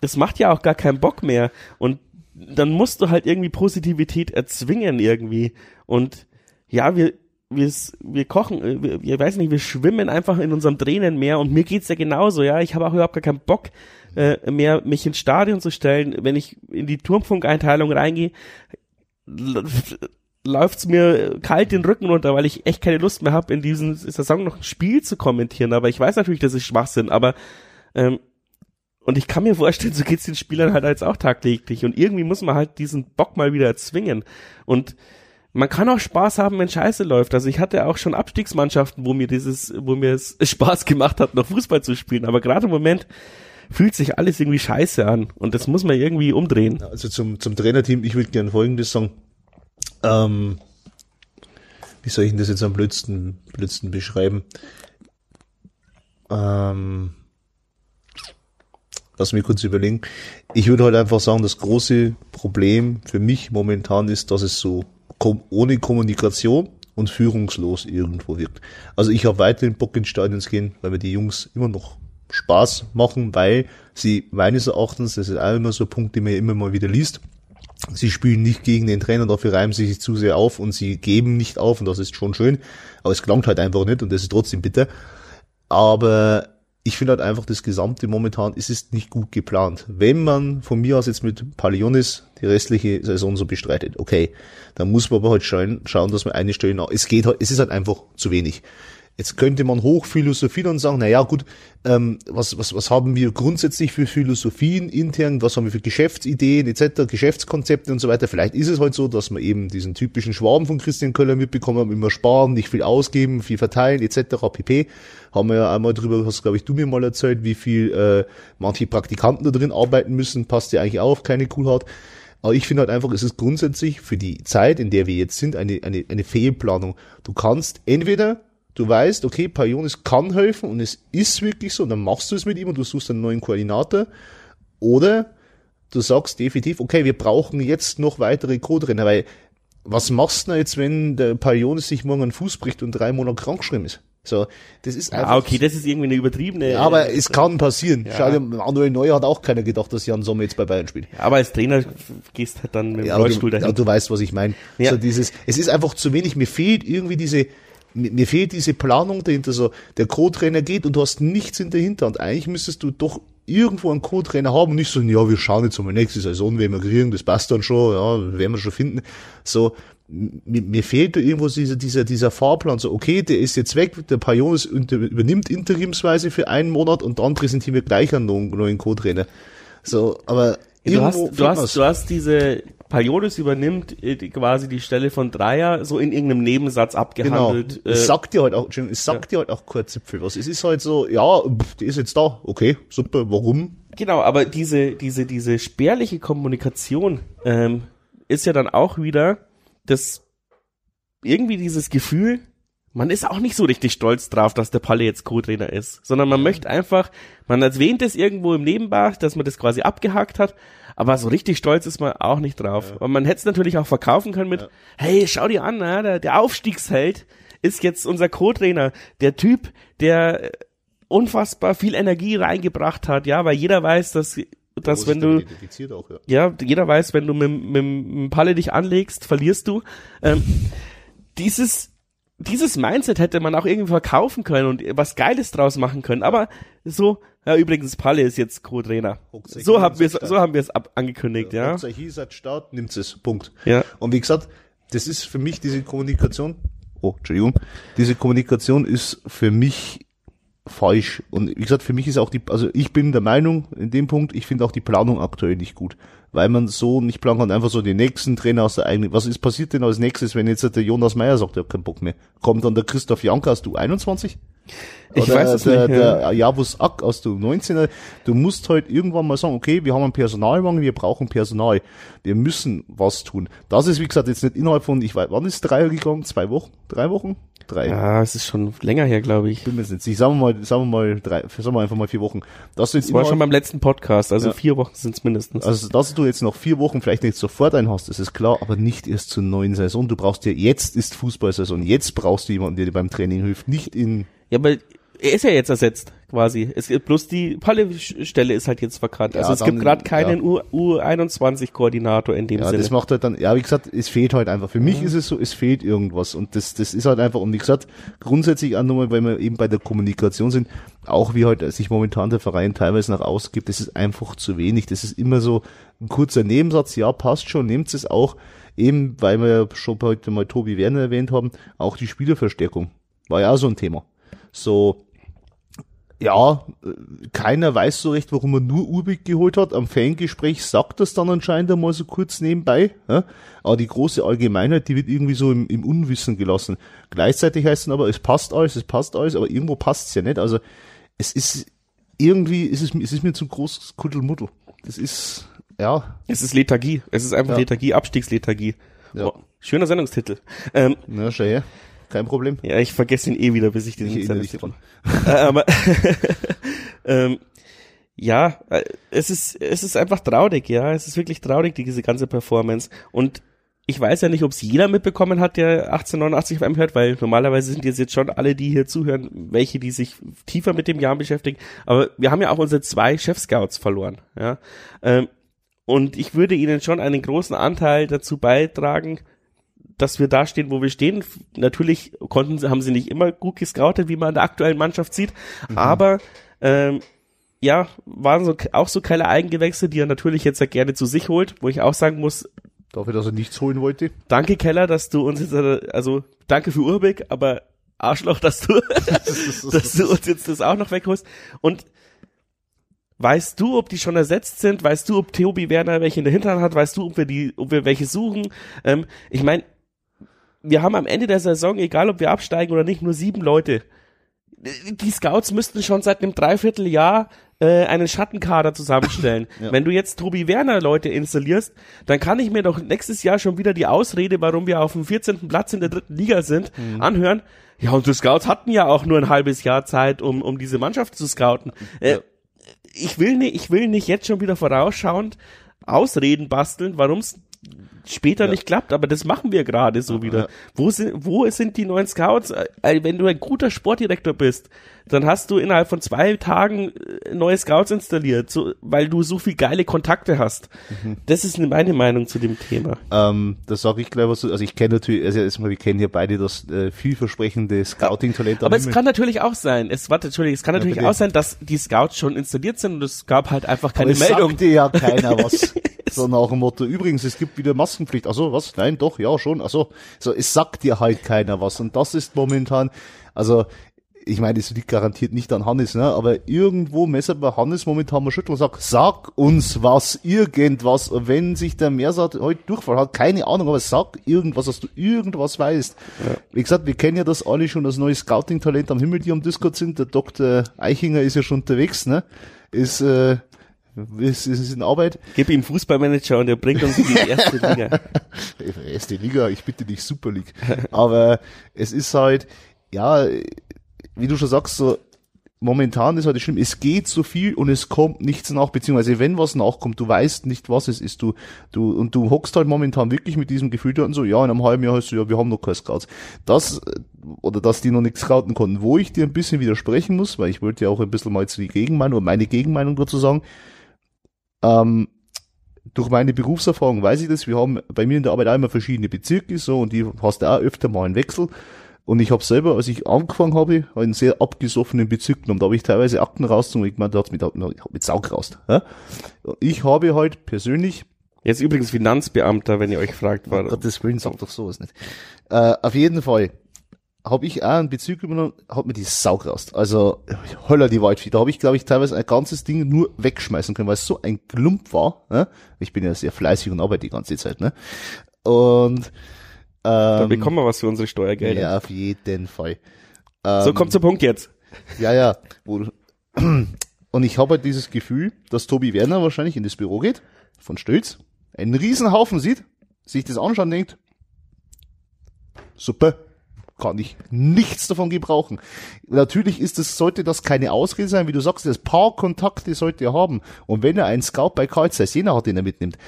das macht ja auch gar keinen Bock mehr und dann musst du halt irgendwie Positivität erzwingen irgendwie und ja, wir wir, wir kochen, äh, wir, wir weiß nicht, wir schwimmen einfach in unserem Tränenmeer und mir geht's ja genauso, ja. Ich habe auch überhaupt gar keinen Bock äh, mehr, mich ins Stadion zu stellen. Wenn ich in die Turmfunkeinteilung reingehe, läuft's mir kalt den Rücken runter, weil ich echt keine Lust mehr habe, in diesem Saison noch ein Spiel zu kommentieren. Aber ich weiß natürlich, dass ich Schwachsinn, aber ähm, und ich kann mir vorstellen, so geht's den Spielern halt jetzt auch tagtäglich. Und irgendwie muss man halt diesen Bock mal wieder erzwingen. Und man kann auch Spaß haben, wenn Scheiße läuft. Also ich hatte auch schon Abstiegsmannschaften, wo mir dieses, wo mir es Spaß gemacht hat, noch Fußball zu spielen. Aber gerade im Moment fühlt sich alles irgendwie scheiße an. Und das muss man irgendwie umdrehen. Also zum, zum Trainerteam, ich würde gerne Folgendes sagen. Ähm, wie soll ich denn das jetzt am blödsten, blödsten beschreiben? Ähm, lass mich kurz überlegen. Ich würde halt einfach sagen, das große Problem für mich momentan ist, dass es so ohne Kommunikation und führungslos irgendwo wirkt. Also ich habe weiterhin Bock ins Stadion zu gehen, weil mir die Jungs immer noch Spaß machen, weil sie meines Erachtens, das ist auch immer so ein Punkt, den man immer mal wieder liest, sie spielen nicht gegen den Trainer, dafür reiben sie sich zu sehr auf und sie geben nicht auf und das ist schon schön, aber es klangt halt einfach nicht und das ist trotzdem bitter. Aber ich finde halt einfach das Gesamte momentan, es ist nicht gut geplant. Wenn man von mir aus jetzt mit Palionis die restliche Saison so bestreitet, okay, dann muss man aber halt schauen, dass man eine Stelle, es geht halt, es ist halt einfach zu wenig. Jetzt könnte man hochphilosophieren und sagen, na ja, gut, ähm, was, was, was haben wir grundsätzlich für Philosophien intern, was haben wir für Geschäftsideen etc., Geschäftskonzepte und so weiter. Vielleicht ist es halt so, dass man eben diesen typischen Schwaben von Christian Köller mitbekommen haben, immer sparen, nicht viel ausgeben, viel verteilen etc. pp. Haben wir ja einmal drüber, hast glaube ich du mir mal erzählt, wie viel äh, manche Praktikanten da drin arbeiten müssen, passt ja eigentlich auf, keine Coolhaut. Aber ich finde halt einfach, es ist grundsätzlich für die Zeit, in der wir jetzt sind, eine, eine, eine Fehlplanung. Du kannst entweder du weißt, okay, Pajonis kann helfen und es ist wirklich so, und dann machst du es mit ihm und du suchst einen neuen Koordinator. Oder du sagst definitiv, okay, wir brauchen jetzt noch weitere Co-Trainer, weil was machst du denn jetzt, wenn der Pajonis sich morgen einen Fuß bricht und drei Monate krank geschrieben ist? So, das ist einfach. Ah, okay, das ist irgendwie eine übertriebene. Ja, aber es kann passieren. Ja. Schau dir, Manuel Neuer hat auch keiner gedacht, dass Jan Sommer jetzt bei Bayern spielt. Ja, aber als Trainer gehst halt dann mit dem ja, Rollstuhl dahin. Ja, du weißt, was ich meine. Ja. So dieses, es ist einfach zu wenig. Mir fehlt irgendwie diese, mir fehlt diese Planung dahinter, so der Co-Trainer geht und du hast nichts in der Hinterhand. Eigentlich müsstest du doch irgendwo einen Co-Trainer haben und nicht so, ja, wir schauen jetzt mal nächste Saison, wenn wir kriegen, das passt dann schon, ja, werden wir schon finden. So, mir, mir fehlt da irgendwo dieser, dieser, dieser Fahrplan, so, okay, der ist jetzt weg, der Pajonis übernimmt interimsweise für einen Monat und dann präsentieren wir gleich einen neuen Co-Trainer. So, aber Du hast, du hast, du hast diese, Palionis übernimmt äh, quasi die Stelle von Dreier so in irgendeinem Nebensatz abgehandelt. Genau. Es äh, sagt dir halt auch, es sagt ja. dir halt auch kurz Zipfel was. Es ist halt so, ja, die ist jetzt da, okay, super, warum? Genau, aber diese, diese, diese spärliche Kommunikation ähm, ist ja dann auch wieder das irgendwie dieses Gefühl, man ist auch nicht so richtig stolz drauf, dass der Palle jetzt Co-Trainer ist, sondern man möchte einfach, man erwähnt es irgendwo im Nebenbach, dass man das quasi abgehakt hat, aber so richtig stolz ist man auch nicht drauf. Ja. Und man hätte es natürlich auch verkaufen können mit, ja. hey, schau dir an, na, der, der Aufstiegsheld ist jetzt unser Co-Trainer, der Typ, der unfassbar viel Energie reingebracht hat, ja, weil jeder weiß, dass dass wenn du auch, ja. ja. jeder weiß, wenn du mit, mit, mit Palle dich anlegst, verlierst du. Ähm, dieses dieses Mindset hätte man auch irgendwie verkaufen können und was Geiles draus machen können. Aber so, ja, übrigens, Palle ist jetzt Co-Trainer. So haben wir es, so haben wir es angekündigt, ja. ja. Hieß hat Start, nimmt es, Punkt. Ja. Und wie gesagt, das ist für mich diese Kommunikation. Oh, Entschuldigung. Diese Kommunikation ist für mich falsch. Und wie gesagt, für mich ist auch die, also ich bin der Meinung, in dem Punkt, ich finde auch die Planung aktuell nicht gut. Weil man so nicht planen kann, einfach so den nächsten Trainer aus der eigenen, was ist passiert denn als nächstes, wenn jetzt der Jonas Meyer sagt, er hat keinen Bock mehr? Kommt dann der Christoph Janka, hast du 21? Ich Oder weiß es der, nicht. Der, der Javus Ack aus du 19er. Du musst halt irgendwann mal sagen, okay, wir haben einen Personalmangel, wir brauchen Personal. Wir müssen was tun. Das ist, wie gesagt, jetzt nicht innerhalb von, ich weiß, wann ist drei gegangen? Zwei Wochen? Drei Wochen? Drei. Ja, es ist schon länger her, glaube ich. Bin mir nicht. Sagen wir mal, sagen wir mal drei, sagen wir einfach mal vier Wochen. Das, das war schon beim letzten Podcast, also ja. vier Wochen sind es mindestens. Also, dass du jetzt noch vier Wochen vielleicht nicht sofort einen hast, das ist klar, aber nicht erst zur neuen Saison. Du brauchst ja, jetzt ist Fußballsaison, jetzt brauchst du jemanden, der dir beim Training hilft, nicht in... Ja, aber er ist ja jetzt ersetzt, quasi. Es gibt bloß die Palle-Stelle ist halt jetzt verkannt. Also ja, es dann, gibt gerade keinen ja. U21-Koordinator in dem ja, Sinne. Das macht halt dann, ja, wie gesagt, es fehlt halt einfach. Für mhm. mich ist es so, es fehlt irgendwas. Und das, das ist halt einfach, und wie gesagt, grundsätzlich auch nochmal, weil wir eben bei der Kommunikation sind, auch wie halt sich momentan der Verein teilweise nach ausgibt, das ist einfach zu wenig. Das ist immer so ein kurzer Nebensatz, ja, passt schon, nehmt es auch. Eben, weil wir ja schon heute mal Tobi Werner erwähnt haben, auch die Spielerverstärkung. War ja auch so ein Thema. So, ja, keiner weiß so recht, warum man nur Ubik geholt hat. Am Fangespräch sagt das dann anscheinend einmal so kurz nebenbei. Ja? Aber die große Allgemeinheit, die wird irgendwie so im, im Unwissen gelassen. Gleichzeitig heißt es aber, es passt alles, es passt alles, aber irgendwo passt es ja nicht. Also es ist irgendwie, es ist, es ist mir zu großes Kuddelmuddel. Das ist, ja. Es ist Lethargie. Es ist einfach ja. Lethargie, Abstiegslethargie. Ja. Oh, schöner Sendungstitel. Ähm, Na, schau her. Kein Problem. Ja, ich vergesse ihn eh wieder, bis ich den ich Sendungstitel. äh, aber ähm, ja, äh, es ist es ist einfach traurig, ja, es ist wirklich traurig diese ganze Performance und ich weiß ja nicht, ob es jeder mitbekommen hat, der 1889 FM hört, weil normalerweise sind jetzt schon alle, die hier zuhören, welche, die sich tiefer mit dem Jahr beschäftigen. Aber wir haben ja auch unsere zwei Chef-Scouts verloren. Ja? Ähm, und ich würde ihnen schon einen großen Anteil dazu beitragen, dass wir da stehen, wo wir stehen. Natürlich konnten sie, haben sie nicht immer gut gescoutet, wie man in der aktuellen Mannschaft sieht, mhm. aber ähm, ja, waren so auch so keine Eigengewächse, die er natürlich jetzt ja gerne zu sich holt, wo ich auch sagen muss, Dafür, dass er nichts holen wollte. Danke, Keller, dass du uns jetzt, also danke für Urbeck, aber Arschloch, dass du, dass du uns jetzt das auch noch wegholst. Und weißt du, ob die schon ersetzt sind? Weißt du, ob Theobi Werner welche in der Hinterhand hat? Weißt du, ob wir die, ob wir welche suchen? Ähm, ich meine, wir haben am Ende der Saison, egal ob wir absteigen oder nicht, nur sieben Leute. Die Scouts müssten schon seit einem Dreivierteljahr äh, einen Schattenkader zusammenstellen. ja. Wenn du jetzt Tobi Werner Leute installierst, dann kann ich mir doch nächstes Jahr schon wieder die Ausrede, warum wir auf dem 14. Platz in der dritten Liga sind, mhm. anhören. Ja, und die Scouts hatten ja auch nur ein halbes Jahr Zeit, um, um diese Mannschaft zu scouten. Äh, ich will nicht, ich will nicht jetzt schon wieder vorausschauend Ausreden basteln, warum es später ja. nicht klappt, aber das machen wir gerade so wieder. Ja. Wo sind, wo sind die neuen Scouts? Äh, wenn du ein guter Sportdirektor bist, dann hast du innerhalb von zwei Tagen äh, neue Scouts installiert, so, weil du so viel geile Kontakte hast. Mhm. Das ist meine Meinung zu dem Thema. Ähm, da sage ich gleich was, also ich kenne natürlich, also erstmal, wir kennen hier beide das äh, vielversprechende Scouting-Talent. Aber es kann natürlich auch sein, es, warte, Entschuldigung, es kann natürlich ja, auch sein, dass die Scouts schon installiert sind und es gab halt einfach keine Aber Meldung. Sagte ja keiner was. so nach dem Motto, übrigens, es gibt wieder Maskenpflicht. Also was? Nein, doch, ja, schon. Also so, es sagt dir halt keiner was. Und das ist momentan, also ich meine, es liegt garantiert nicht an Hannes, ne? aber irgendwo messert bei Hannes momentan mal schütteln und sagt, sag uns was, irgendwas. wenn sich der Meersat heute Durchfall hat, keine Ahnung, aber sag irgendwas, dass du irgendwas weißt. Ja. Wie gesagt, wir kennen ja das alle schon, das neue Scouting-Talent am Himmel, die am Discord sind. Der Dr. Eichinger ist ja schon unterwegs, ne? Ist, äh, ist, ist in Arbeit. Gib ihm Fußballmanager und er bringt uns in die erste Liga. erste Liga, ich bitte dich, Super League. Aber es ist halt, ja, wie du schon sagst, so momentan ist halt schlimm, es geht so viel und es kommt nichts nach, beziehungsweise wenn was nachkommt, du weißt nicht, was es ist, du, du, und du hockst halt momentan wirklich mit diesem Gefühl da und so, ja, in einem halben Jahr hast du, ja, wir haben noch keine Scouts. Das, oder dass die noch nichts scouten konnten, wo ich dir ein bisschen widersprechen muss, weil ich wollte ja auch ein bisschen mal zu die Gegenmeinung, oder meine Gegenmeinung dazu sagen, ähm, durch meine Berufserfahrung weiß ich das, wir haben bei mir in der Arbeit auch immer verschiedene Bezirke so und die hast du auch öfter mal einen Wechsel und ich habe selber, als ich angefangen habe, einen sehr abgesoffenen Bezirk genommen. Da habe ich teilweise Akten rausgezogen. Ich meine, da hat's mit, mit Sau raus. Ja? Ich habe halt persönlich Jetzt übrigens Finanzbeamter, wenn ihr euch fragt, war. Oh Gottes Willen, sag doch sowas nicht. Äh, auf jeden Fall habe ich auch einen Bezug übernommen, hat mir die Sau raus. Also, holla die Waldvieh. Da habe ich, glaube ich, teilweise ein ganzes Ding nur wegschmeißen können, weil es so ein Klump war. Ne? Ich bin ja sehr fleißig und arbeite die ganze Zeit. Ne? Und ähm, Dann bekommen wir was für unsere Steuergelder. Ja, auf jeden Fall. Ähm, so, kommt zum Punkt jetzt. Ja, ja. Und ich habe halt dieses Gefühl, dass Tobi Werner wahrscheinlich in das Büro geht, von Stölz, einen riesen Haufen sieht, sich das anschaut und denkt, super, kann ich nichts davon gebrauchen. Natürlich ist es, sollte das keine Ausrede sein, wie du sagst, das paar Kontakte sollte er haben. Und wenn er einen Scout bei Karl Jena hat, den er mitnimmt,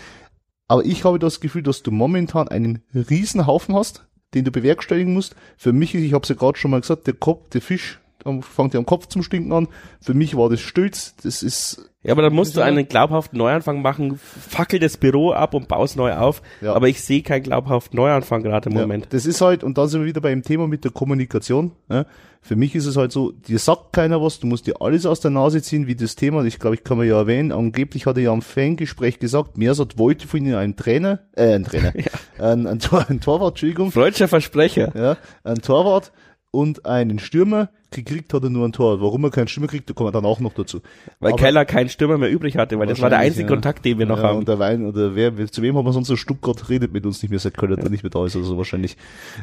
aber ich habe das Gefühl, dass du momentan einen riesen Haufen hast, den du bewerkstelligen musst. Für mich ist, ich habe es ja gerade schon mal gesagt, der Kopf, der Fisch, fängt ja am Kopf zum Stinken an. Für mich war das Stolz. Das ist. Ja, aber dann musst du einen glaubhaften Neuanfang machen, fackel das Büro ab und baust neu auf. Ja. Aber ich sehe keinen glaubhaften Neuanfang gerade im ja, Moment. Das ist halt, und da sind wir wieder beim Thema mit der Kommunikation. Ja. Für mich ist es halt so, dir sagt keiner was, du musst dir alles aus der Nase ziehen, wie das Thema, ich glaube, ich kann mir ja erwähnen, angeblich hat er ja am Fangespräch gesagt, Mersat wollte von ihnen einen Trainer, äh, einen Trainer, ja. ein, ein, Tor, ein Torwart, Entschuldigung. Freudscher Versprecher. Ja, ein Torwart und einen Stürmer, gekriegt hat er nur ein Tor. Warum er keinen Stürmer kriegt, da kommen wir dann auch noch dazu. Weil Aber Keller keinen Stürmer mehr übrig hatte, weil das war der einzige ja. Kontakt, den wir noch ja, haben. Und der Wein, oder wer, zu wem haben wir sonst so Stuttgart redet mit uns nicht mehr, seit Köln ja. nicht mehr da ist, also wahrscheinlich.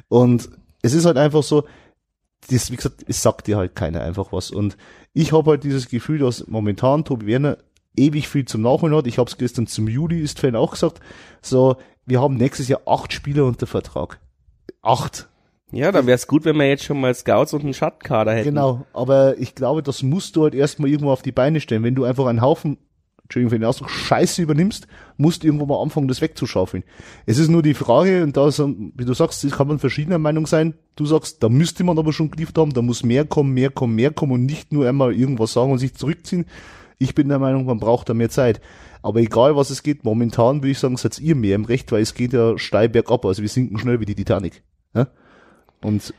Und es ist halt einfach so, das, wie gesagt, es sagt dir halt keiner einfach was. Und ich habe halt dieses Gefühl, dass momentan Tobi Werner ewig viel zum Nachholen hat. Ich habe es gestern zum Juli ist Fan auch gesagt. So, wir haben nächstes Jahr acht Spieler unter Vertrag. Acht. Ja, dann wäre es gut, wenn wir jetzt schon mal Scouts und einen Schattenkader hätten. Genau, aber ich glaube, das musst du halt erstmal irgendwo auf die Beine stellen. Wenn du einfach einen Haufen Entschuldigung für den Ausdruck, Scheiße übernimmst, musst irgendwo mal anfangen, das wegzuschaufeln. Es ist nur die Frage, und da, ist, wie du sagst, kann man verschiedener Meinung sein. Du sagst, da müsste man aber schon geliefert haben, da muss mehr kommen, mehr kommen, mehr kommen und nicht nur einmal irgendwas sagen und sich zurückziehen. Ich bin der Meinung, man braucht da mehr Zeit. Aber egal, was es geht, momentan würde ich sagen, seid ihr mehr im Recht, weil es geht ja steil bergab. Also wir sinken schnell wie die Titanic. Ja? Und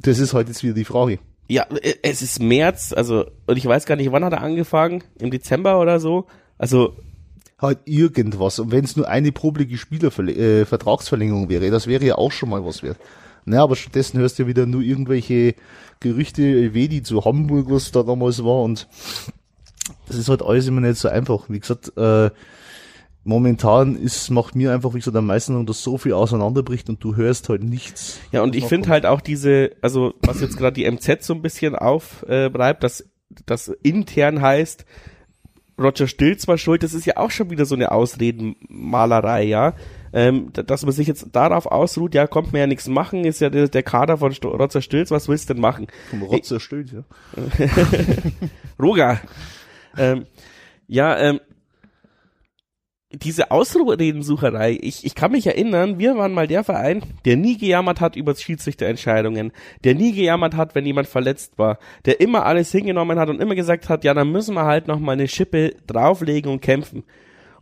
das ist halt jetzt wieder die Frage. Ja, äh, es ist März, also, und ich weiß gar nicht, wann hat er angefangen? Im Dezember oder so? Also. Halt irgendwas. Und wenn es nur eine problige Spielervertragsverlängerung äh, wäre, das wäre ja auch schon mal was wert. Naja, aber stattdessen hörst du ja wieder nur irgendwelche Gerüchte, wie die zu Hamburg, was da damals war und das ist halt alles immer nicht so einfach. Wie gesagt, äh, momentan ist, macht mir einfach, wie gesagt, am meisten, dass so viel auseinanderbricht und du hörst halt nichts. Ja, und ich finde halt auch diese, also was jetzt gerade die MZ so ein bisschen aufreibt, äh, dass das intern heißt, Roger Stilz war schuld, das ist ja auch schon wieder so eine Ausredenmalerei, ja. Ähm, dass man sich jetzt darauf ausruht, ja, kommt mir ja nichts machen, ist ja der, der Kader von Sto Roger Stilz, was willst du denn machen? Vom Roger Stilz, ja. Roger. ähm, ja, ähm, diese Ausredensucherei, ich, ich kann mich erinnern, wir waren mal der Verein, der nie gejammert hat über Schiedsrichterentscheidungen, der nie gejammert hat, wenn jemand verletzt war, der immer alles hingenommen hat und immer gesagt hat, ja, dann müssen wir halt noch mal eine Schippe drauflegen und kämpfen.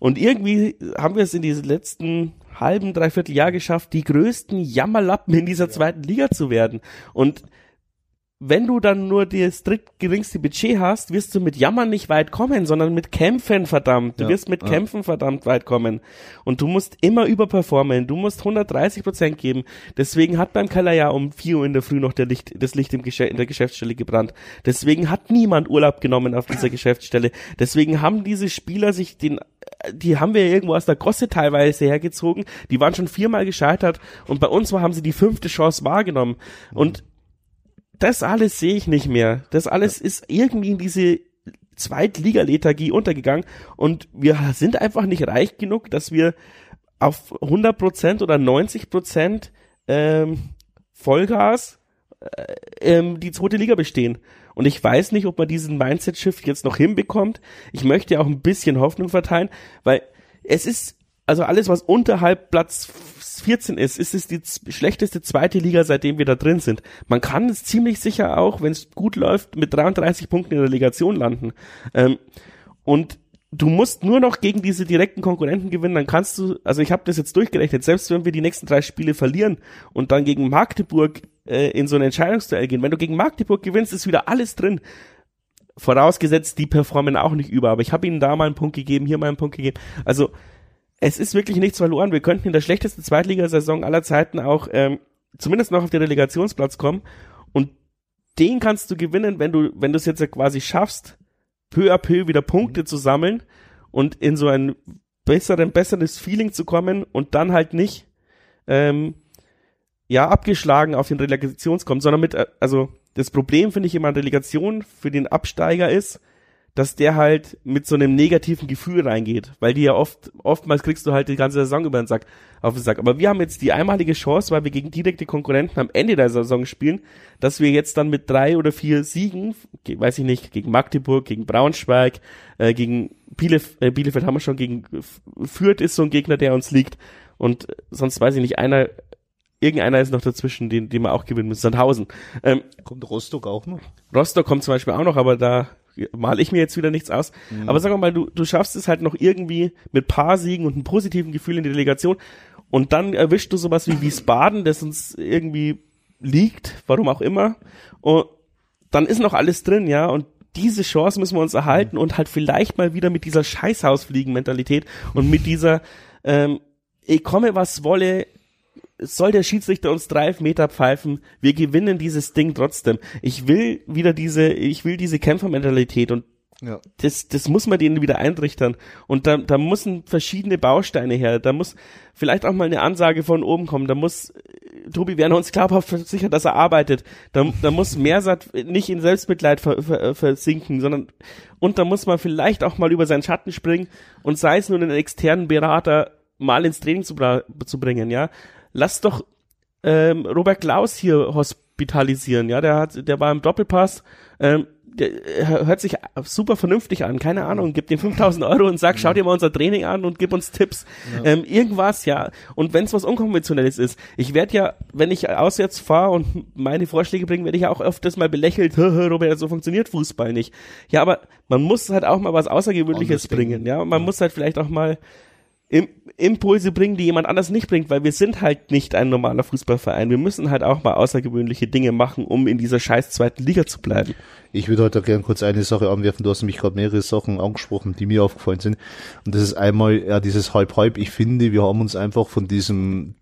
Und irgendwie haben wir es in diesen letzten halben, dreiviertel Jahr geschafft, die größten Jammerlappen in dieser zweiten Liga zu werden. Und wenn du dann nur das drittgeringste Budget hast, wirst du mit Jammern nicht weit kommen, sondern mit Kämpfen, verdammt. Du ja, wirst mit ja. Kämpfen, verdammt, weit kommen. Und du musst immer überperformen. Du musst 130 Prozent geben. Deswegen hat beim Keller ja um 4 Uhr in der Früh noch der Licht, das Licht im in der Geschäftsstelle gebrannt. Deswegen hat niemand Urlaub genommen auf dieser Geschäftsstelle. Deswegen haben diese Spieler sich den, die haben wir irgendwo aus der Gosse teilweise hergezogen. Die waren schon viermal gescheitert. Und bei uns haben sie die fünfte Chance wahrgenommen. Und das alles sehe ich nicht mehr. Das alles ist irgendwie in diese Zweitliga-Lethargie untergegangen und wir sind einfach nicht reich genug, dass wir auf 100% oder 90% ähm, Vollgas äh, ähm, die zweite Liga bestehen. Und ich weiß nicht, ob man diesen Mindset-Shift jetzt noch hinbekommt. Ich möchte auch ein bisschen Hoffnung verteilen, weil es ist, also alles, was unterhalb Platz 14 ist, ist es die schlechteste zweite Liga, seitdem wir da drin sind. Man kann es ziemlich sicher auch, wenn es gut läuft, mit 33 Punkten in der Relegation landen. Ähm, und du musst nur noch gegen diese direkten Konkurrenten gewinnen, dann kannst du, also ich habe das jetzt durchgerechnet, selbst wenn wir die nächsten drei Spiele verlieren und dann gegen Magdeburg äh, in so ein Entscheidungsduell gehen, wenn du gegen Magdeburg gewinnst, ist wieder alles drin. Vorausgesetzt, die performen auch nicht über, aber ich habe ihnen da mal einen Punkt gegeben, hier mal einen Punkt gegeben. Also es ist wirklich nichts verloren. Wir könnten in der schlechtesten Zweitligasaison aller Zeiten auch ähm, zumindest noch auf den Relegationsplatz kommen. Und den kannst du gewinnen, wenn du, wenn du es jetzt ja quasi schaffst, peu à peu wieder Punkte zu sammeln und in so ein besseren, besseres Feeling zu kommen und dann halt nicht ähm, ja abgeschlagen auf den Relegationskommen, sondern mit, äh, also das Problem finde ich immer an Relegation für den Absteiger ist, dass der halt mit so einem negativen Gefühl reingeht, weil die ja oft, oftmals kriegst du halt die ganze Saison über den Sack, auf den Sack. Aber wir haben jetzt die einmalige Chance, weil wir gegen direkte Konkurrenten am Ende der Saison spielen, dass wir jetzt dann mit drei oder vier Siegen, weiß ich nicht, gegen Magdeburg, gegen Braunschweig, äh, gegen Bielef äh, Bielefeld haben wir schon gegen Fürth ist so ein Gegner, der uns liegt. Und sonst weiß ich nicht, einer, irgendeiner ist noch dazwischen, den, den wir auch gewinnen müssen. Sandhausen. Ähm, kommt Rostock auch noch? Rostock kommt zum Beispiel auch noch, aber da male ich mir jetzt wieder nichts aus. Mhm. Aber sagen wir mal, du, du schaffst es halt noch irgendwie mit paar Siegen und einem positiven Gefühl in die Delegation und dann erwischst du sowas wie Wiesbaden, das uns irgendwie liegt, warum auch immer. Und dann ist noch alles drin, ja, und diese Chance müssen wir uns erhalten mhm. und halt vielleicht mal wieder mit dieser Scheißhausfliegen-Mentalität und mit dieser, ähm, ich komme was wolle, soll der Schiedsrichter uns drei Meter pfeifen, wir gewinnen dieses Ding trotzdem. Ich will wieder diese, ich will diese Kämpfermentalität und ja. das, das muss man denen wieder eintrichtern. Und da, da müssen verschiedene Bausteine her. Da muss vielleicht auch mal eine Ansage von oben kommen. Da muss Tobi Werner uns glaubhaft versichern, dass er arbeitet. Da, da muss Mersat nicht in Selbstmitleid ver, ver, versinken, sondern und da muss man vielleicht auch mal über seinen Schatten springen und sei es nur einen externen Berater mal ins Training zu, zu bringen, ja lass doch ähm, Robert Klaus hier hospitalisieren, ja, der hat, der war im Doppelpass, ähm, der äh, hört sich super vernünftig an, keine Ahnung, gib dir 5000 Euro und sag, schau dir mal unser Training an und gib uns Tipps. Ja. Ähm, irgendwas, ja. Und wenn es was Unkonventionelles ist, ich werde ja, wenn ich auswärts fahre und meine Vorschläge bringe, werde ich ja auch öfters mal belächelt, Robert, so funktioniert Fußball nicht. Ja, aber man muss halt auch mal was Außergewöhnliches bringen, ja. Man ja. muss halt vielleicht auch mal Impulse bringen, die jemand anders nicht bringt, weil wir sind halt nicht ein normaler Fußballverein. Wir müssen halt auch mal außergewöhnliche Dinge machen, um in dieser scheiß zweiten Liga zu bleiben. Ich würde heute gerne kurz eine Sache anwerfen. Du hast nämlich gerade mehrere Sachen angesprochen, die mir aufgefallen sind. Und das ist einmal ja dieses Halb-Halb. Ich finde, wir haben uns einfach von diesem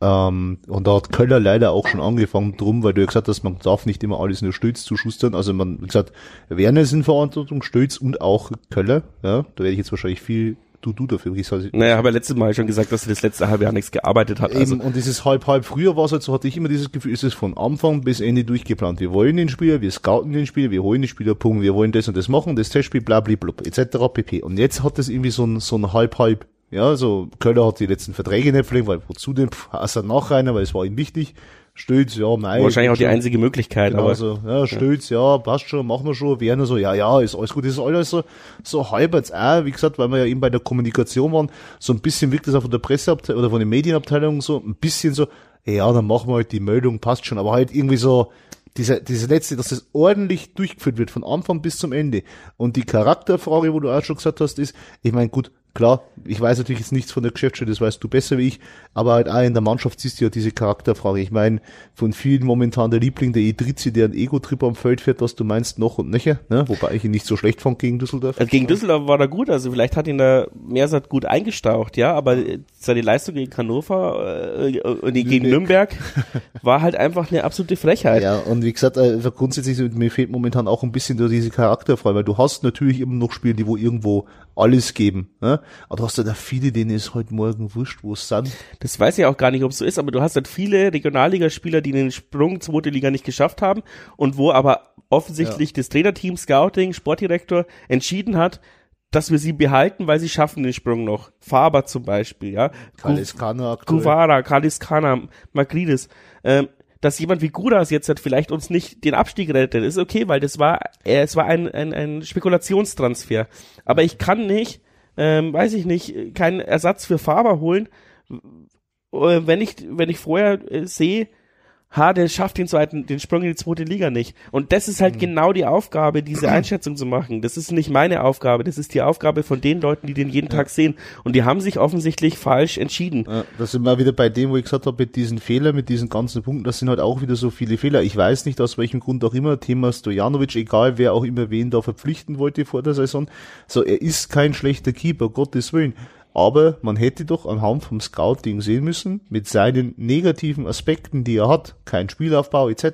ähm, und da hat Köller leider auch schon angefangen drum, weil du ja gesagt hast, man darf nicht immer alles nur Stütz zuschustern. Also man, wie gesagt, Werner ist in Verantwortung, Stütz und auch Köller. Ja, da werde ich jetzt wahrscheinlich viel du, du dafür. Ich soll, naja, habe ja letztes Mal schon gesagt, dass er das letzte halbe Jahr nichts gearbeitet hat. Also. und dieses halb, halb früher war es halt so, hatte ich immer dieses Gefühl, ist es von Anfang bis Ende durchgeplant. Wir wollen den Spieler, wir scouten den Spieler, wir holen den Spieler, Punkt, wir wollen das und das machen, das Testspiel, bla, bla, bla, etc. pp. Und jetzt hat das irgendwie so ein, so ein halb, halb ja, so Köller hat die letzten Verträge nicht verlängert, weil wozu denn? Außer Nachreiner, weil es war ihm wichtig. Stütz, ja, nein. Wahrscheinlich auch die einzige Möglichkeit. Genau, aber, so, ja, Stütz, ja. ja, passt schon, machen wir schon. Werner so, ja, ja, ist alles gut. Das ist alles so, so halb jetzt auch, wie gesagt, weil wir ja eben bei der Kommunikation waren, so ein bisschen wirkt das auch von der Presseabteilung oder von den Medienabteilungen so, ein bisschen so, ja, dann machen wir halt die Meldung, passt schon, aber halt irgendwie so, diese, diese letzte, dass das ordentlich durchgeführt wird, von Anfang bis zum Ende. Und die Charakterfrage, wo du auch schon gesagt hast, ist, ich meine, gut, Klar, ich weiß natürlich jetzt nichts von der Geschäftsstelle, das weißt du besser wie ich, aber halt auch in der Mannschaft siehst du ja diese Charakterfrage. Ich meine, von vielen momentan der Liebling der Edrizi, der einen Ego-Trip am Feld fährt, was du meinst, noch und nöcher, ne? wobei ich ihn nicht so schlecht fand gegen Düsseldorf. Also gegen Düsseldorf war er gut, also vielleicht hat ihn der Meersat gut eingestaucht, ja, aber seine Leistung gegen Hannover äh, und äh, gegen Nürnberg war halt einfach eine absolute Frechheit. Ja, und wie gesagt, äh, grundsätzlich mir fehlt momentan auch ein bisschen diese Charakterfrage, weil du hast natürlich immer noch Spiele, die wo irgendwo alles geben. Ne? Aber du hast ja da viele, denen ist heute Morgen wurscht, wo es sind. Das weiß ich auch gar nicht, ob es so ist, aber du hast halt viele Regionalligaspieler, die den Sprung zweite Liga nicht geschafft haben und wo aber offensichtlich ja. das Trainerteam, Scouting, Sportdirektor entschieden hat, dass wir sie behalten, weil sie schaffen den Sprung noch. Faber zum Beispiel, ja. Kaliskana, Kuvara, Kaliskana, Magridis. Ähm, dass jemand wie Gudas jetzt halt vielleicht uns nicht den Abstieg rettet, ist okay, weil das war, äh, es war ein, ein, ein Spekulationstransfer. Aber ich kann nicht, ähm, weiß ich nicht, keinen Ersatz für Faber holen, äh, wenn ich, wenn ich vorher äh, sehe, ha, der schafft den zweiten, den Sprung in die zweite Liga nicht. Und das ist halt mhm. genau die Aufgabe, diese Einschätzung zu machen. Das ist nicht meine Aufgabe, das ist die Aufgabe von den Leuten, die den jeden ja. Tag sehen. Und die haben sich offensichtlich falsch entschieden. Ja, das sind wir wieder bei dem, wo ich gesagt habe, mit diesen Fehlern, mit diesen ganzen Punkten, das sind halt auch wieder so viele Fehler. Ich weiß nicht, aus welchem Grund auch immer, Thema Stojanovic, egal wer auch immer wen da verpflichten wollte vor der Saison. So, er ist kein schlechter Keeper, Gottes Willen. Aber man hätte doch anhand vom Scouting sehen müssen, mit seinen negativen Aspekten, die er hat, kein Spielaufbau etc.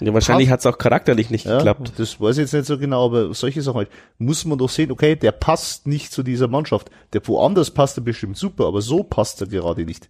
Ja, wahrscheinlich hat es auch charakterlich nicht ja, geklappt. Das weiß ich jetzt nicht so genau, aber solche Sachen halt, muss man doch sehen, okay, der passt nicht zu dieser Mannschaft. Der woanders passt er bestimmt super, aber so passt er gerade nicht.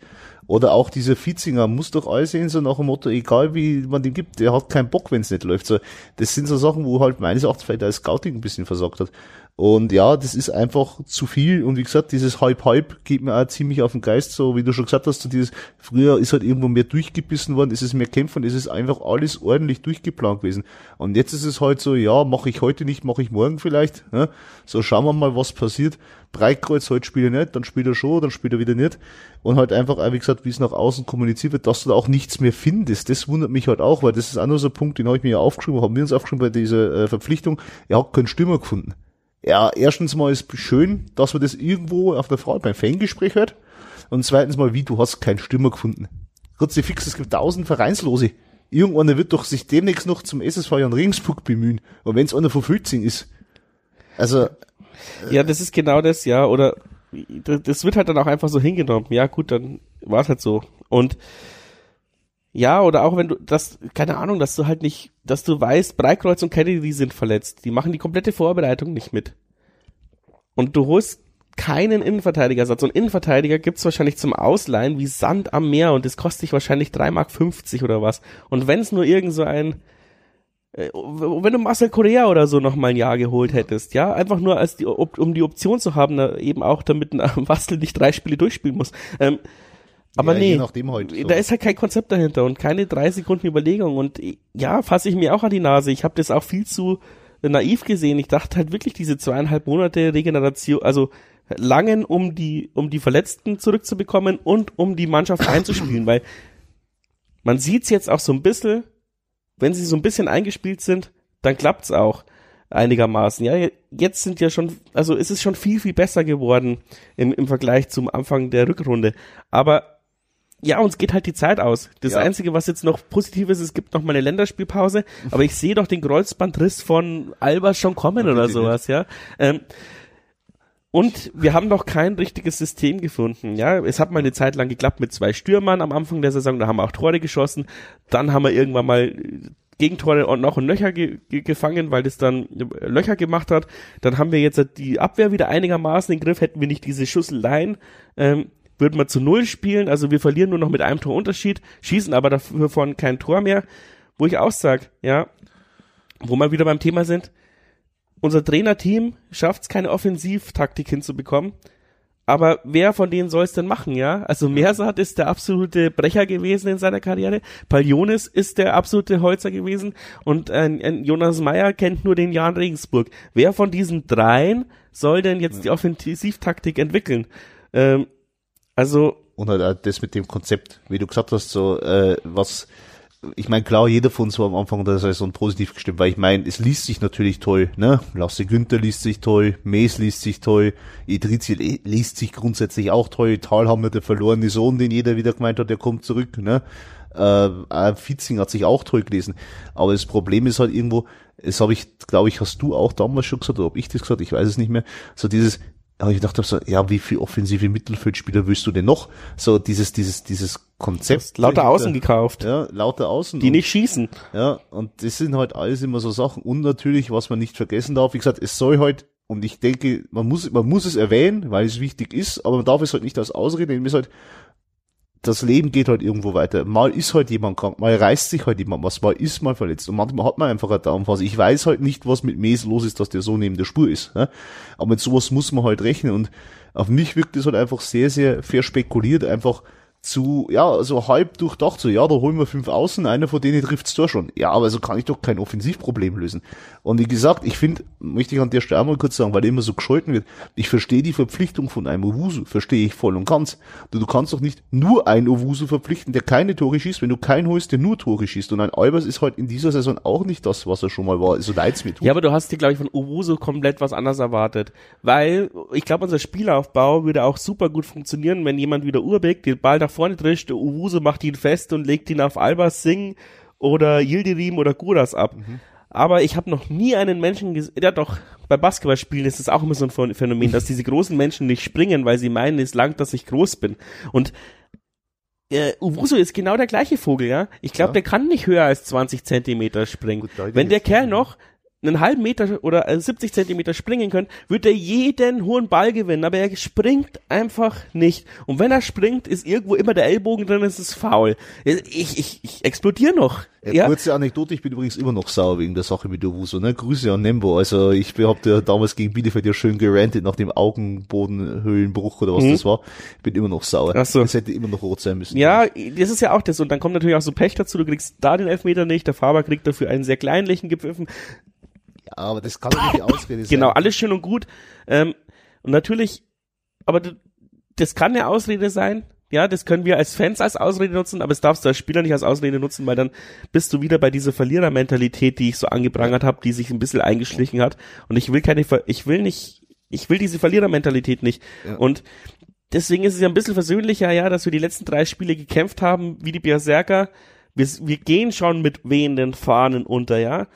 Oder auch dieser Fitzinger muss doch alles sehen, so nach dem Motto, egal wie man den gibt, der hat keinen Bock, wenn es nicht läuft. So, das sind so Sachen, wo halt meines Erachtens vielleicht das Scouting ein bisschen versagt hat. Und ja, das ist einfach zu viel. Und wie gesagt, dieses Halb-Halb geht mir auch ziemlich auf den Geist. So wie du schon gesagt hast, so dieses, früher ist halt irgendwo mehr durchgebissen worden, ist es mehr kämpfen, ist es einfach alles ordentlich durchgeplant gewesen. Und jetzt ist es halt so, ja, mache ich heute nicht, mache ich morgen vielleicht. Ja? So schauen wir mal, was passiert. Breitkreuz, heute spielt er nicht, dann spielt er schon, dann spielt er wieder nicht. Und halt einfach, wie gesagt, wie es nach außen kommuniziert wird, dass du da auch nichts mehr findest. Das wundert mich halt auch, weil das ist auch nur so ein Punkt, den habe ich mir ja aufgeschrieben, haben wir uns aufgeschrieben bei dieser äh, Verpflichtung. Er hat keinen Stürmer gefunden. Ja, erstens mal ist schön, dass man das irgendwo auf der Frau beim Fangespräch hört. Und zweitens mal, wie, du hast keinen Stürmer gefunden. Sei fix, es gibt tausend Vereinslose. Irgendeiner wird doch sich demnächst noch zum SSV Jan Regensburg bemühen. Und wenn es einer von Filzing ist. Also. Ja, das ist genau das, ja. Oder das wird halt dann auch einfach so hingenommen. Ja, gut, dann war es halt so. Und ja, oder auch wenn du das, keine Ahnung, dass du halt nicht, dass du weißt, Breitkreuz und Kennedy sind verletzt. Die machen die komplette Vorbereitung nicht mit. Und du holst keinen Innenverteidigersatz. Und Innenverteidiger gibt's wahrscheinlich zum Ausleihen wie Sand am Meer und das kostet dich wahrscheinlich 3,50 Mark oder was. Und wenn es nur irgend so ein, äh, wenn du Marcel Correa oder so noch mal ein Jahr geholt hättest, ja, einfach nur als die, um die Option zu haben, eben auch damit ein Bastel nicht drei Spiele durchspielen muss. Ähm, aber ja, nee, halt so. da ist halt kein Konzept dahinter und keine drei Sekunden Überlegung und ja, fasse ich mir auch an die Nase. Ich habe das auch viel zu naiv gesehen. Ich dachte halt wirklich diese zweieinhalb Monate Regeneration, also langen, um die, um die Verletzten zurückzubekommen und um die Mannschaft einzuspielen, weil man sieht's jetzt auch so ein bisschen, wenn sie so ein bisschen eingespielt sind, dann klappt's auch einigermaßen. Ja, jetzt sind ja schon, also es ist schon viel, viel besser geworden im, im Vergleich zum Anfang der Rückrunde. Aber ja, uns geht halt die Zeit aus. Das Ja. Einzige, was jetzt noch positiv ist, es gibt noch mal eine Länderspielpause, aber ich sehe doch den Kreuzbandriss von Alba schon kommen oder sowas, ja. Ähm, und wir haben noch kein richtiges System gefunden, ja. Es hat mal eine Zeit lang geklappt mit zwei Stürmern am Anfang der Saison, da haben wir auch Tore geschossen. Dann haben wir irgendwann mal äh, Gegentore und noch ein Löcher ge ge gefangen, weil das dann äh, Löcher gemacht hat. Dann haben wir jetzt die Abwehr wieder einigermaßen in den Griff. Hätten wir nicht diese Schusseleien, ähm, würden wir zu Null spielen. Also wir verlieren nur noch mit einem Torunterschied, schießen aber dafür von kein Tor mehr. Wo ich auch sag, ja, wo wir wieder beim Thema sind, unser Trainerteam schafft es keine Offensivtaktik hinzubekommen. Aber wer von denen soll es denn machen, ja? Also Mersat ist der absolute Brecher gewesen in seiner Karriere, Palionis ist der absolute Holzer gewesen und äh, ein Jonas Meyer kennt nur den Jan Regensburg. Wer von diesen dreien soll denn jetzt die Offensivtaktik entwickeln? Ähm, also Und halt auch das mit dem Konzept, wie du gesagt hast, so, äh, was, ich meine, klar, jeder von uns war am Anfang der Saison positiv gestimmt, weil ich meine, es liest sich natürlich toll, ne? Lasse Günther liest sich toll, Mees liest sich toll, Idrizi li- liest sich grundsätzlich auch toll, Tal haben wir der verlorene Sohn, den jeder wieder gemeint hat, der kommt zurück, ne? Äh, auch Fitzing hat sich auch toll gelesen. Aber das Problem ist halt irgendwo, das habe ich, glaube ich, hast du auch damals schon gesagt, oder ob ich das gesagt, ich weiß es nicht mehr, so dieses, aber ich dachte so, ja, wie viel offensive Mittelfeldspieler willst du denn noch? So dieses, dieses, dieses Konzept. lauter. Außen gekauft, Ja, lauter Außen. die Und- nicht schießen. Ja, und das sind halt alles immer so Sachen. Und natürlich, was man nicht vergessen darf, wie gesagt, es soll halt, und ich denke, man muss, man muss es erwähnen, weil es wichtig ist, aber man darf es halt nicht als Ausrede nehmen, es ist halt, das Leben geht halt irgendwo weiter. Mal ist halt jemand krank, mal reißt sich halt jemand was, mal ist mal verletzt und manchmal hat man einfach eine Daumenphase. Ich weiß halt nicht, was mit Mes los ist, dass der so neben der Spur ist. Ne? Aber mit sowas muss man halt rechnen und auf mich wirkt es halt einfach sehr, sehr verspekuliert, einfach zu, ja, so halb durchdacht, so, ja, da holen wir fünf Außen, einer von denen trifft's da schon. Ja, aber so kann ich doch kein Offensivproblem lösen. Und wie gesagt, ich finde, möchte ich an der Stelle auch mal kurz sagen, weil immer so gescholten wird, ich verstehe die Verpflichtung von einem Owusu, verstehe ich voll und ganz. Du, du kannst doch nicht nur einen Owusu verpflichten, der keine Tore schießt, wenn du keinen holst, der nur Tore schießt. Und ein Albers ist halt in dieser Saison auch nicht das, was er schon mal war. So leid's mir tut. Ja, aber du hast dir, glaube ich, von Owusu komplett was anderes erwartet. Weil, ich glaube, unser Spielaufbau würde auch super gut funktionieren, wenn jemand wieder Urbeck den Ball nach vorne trischt, der Owusu macht ihn fest und legt ihn auf Albers Singh oder Yildirim oder Guras ab. Aber ich habe noch nie einen Menschen gesehen, ja doch, bei Basketballspielen ist es auch immer so ein Phän- Phänomen, dass diese großen Menschen nicht springen, weil sie meinen, es langt, dass ich groß bin. Und äh, Owusu ist genau der gleiche Vogel, ja. Ich glaube, Ja. der kann nicht höher als 20 Zentimeter springen. Gut, Wenn der Kerl noch einen halben Meter oder äh, 70 Zentimeter springen könnte, wird er jeden hohen Ball gewinnen, aber er springt einfach nicht. Und wenn er springt, ist irgendwo immer der Ellbogen drin, es ist faul. Ich, ich, ich explodiere noch. Ja, Ja, Kurze Anekdote, ich bin übrigens immer noch sauer wegen der Sache mit Owusu, ne? Grüße an Nembo. Also ich hab ja damals gegen Bielefeld ja schön gerantet nach dem Augenbodenhöhlenbruch oder was Mhm. das war. Ich bin immer noch sauer. Ach so. Das hätte immer noch rot sein müssen. Ja, das ist ja auch das. Und dann kommt natürlich auch so Pech dazu, du kriegst da den Elfmeter nicht, der Faber kriegt dafür einen sehr kleinlichen gepfiffen. Aber das kann doch nicht die Ausrede sein. Genau, alles schön und gut. Ähm, und natürlich, aber das kann eine Ausrede sein. Ja, das können wir als Fans als Ausrede nutzen, aber es darfst du als Spieler nicht als Ausrede nutzen, weil dann bist du wieder bei dieser Verlierermentalität, die ich so angeprangert habe, die sich ein bisschen eingeschlichen hat. Und ich will keine, Ver- ich will nicht, ich will diese Verlierermentalität nicht. Ja. Und deswegen ist es ja ein bisschen versöhnlicher, ja, dass wir die letzten drei Spiele gekämpft haben, wie die Berserker. Wir, wir gehen schon mit wehenden Fahnen unter, ja.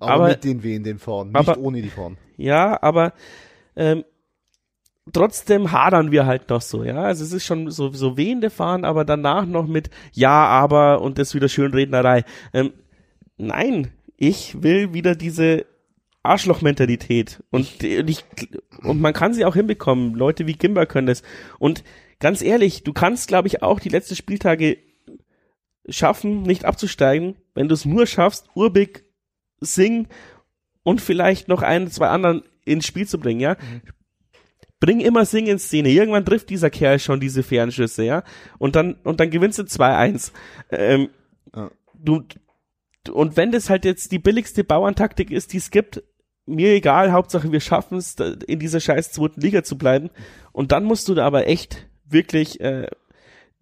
Aber, aber- mit den wehenden Fahnen, nicht aber- ohne die Fahnen. Ja, aber ähm, trotzdem hadern wir halt noch so, ja. Also es ist schon so, so wehende Fahren, aber danach noch mit Ja, aber und das wieder Schönrednerei. Ähm, nein, ich will wieder diese Arschloch-Mentalität und, und ich und man kann sie auch hinbekommen. Leute wie Gimba können das. Und ganz ehrlich, du kannst, glaube ich, auch die letzten Spieltage schaffen, nicht abzusteigen, wenn du es nur schaffst, Urbig, Sing und vielleicht noch einen, zwei anderen ins Spiel zu bringen, ja. Bring immer Sing in Szene. Irgendwann trifft dieser Kerl schon diese Fernschüsse, ja. Und dann, und dann gewinnst du 2-1. Ähm, Ja. Du, und wenn das halt jetzt die billigste Bauerntaktik ist, die es gibt, mir egal, Hauptsache wir schaffen es, in dieser scheiß zweiten Liga zu bleiben. Und dann musst du da aber echt wirklich äh,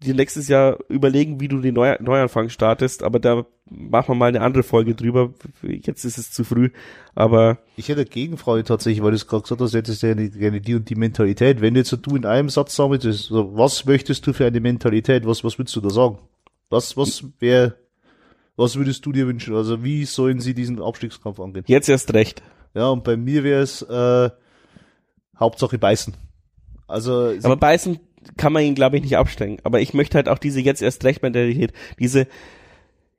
dir nächstes Jahr überlegen, wie du den Neu Neuanfang startest, aber da machen wir mal eine andere Folge drüber. Jetzt ist es zu früh, aber. Ich hätte eine Gegenfrage tatsächlich, weil du es gerade gesagt hast, jetzt ist ja gerne die und die Mentalität. Wenn jetzt du in einem Satz sagen so, was möchtest du für eine Mentalität, was, was würdest du da sagen? Was, was wäre, was würdest du dir wünschen? Also wie sollen sie diesen Abstiegskampf angehen? Jetzt erst recht. Ja, und bei mir wäre es äh, Hauptsache beißen. Also aber beißen kann man ihn, glaube ich, nicht abstellen. Aber ich möchte halt auch diese jetzt erst recht Mentalität, diese,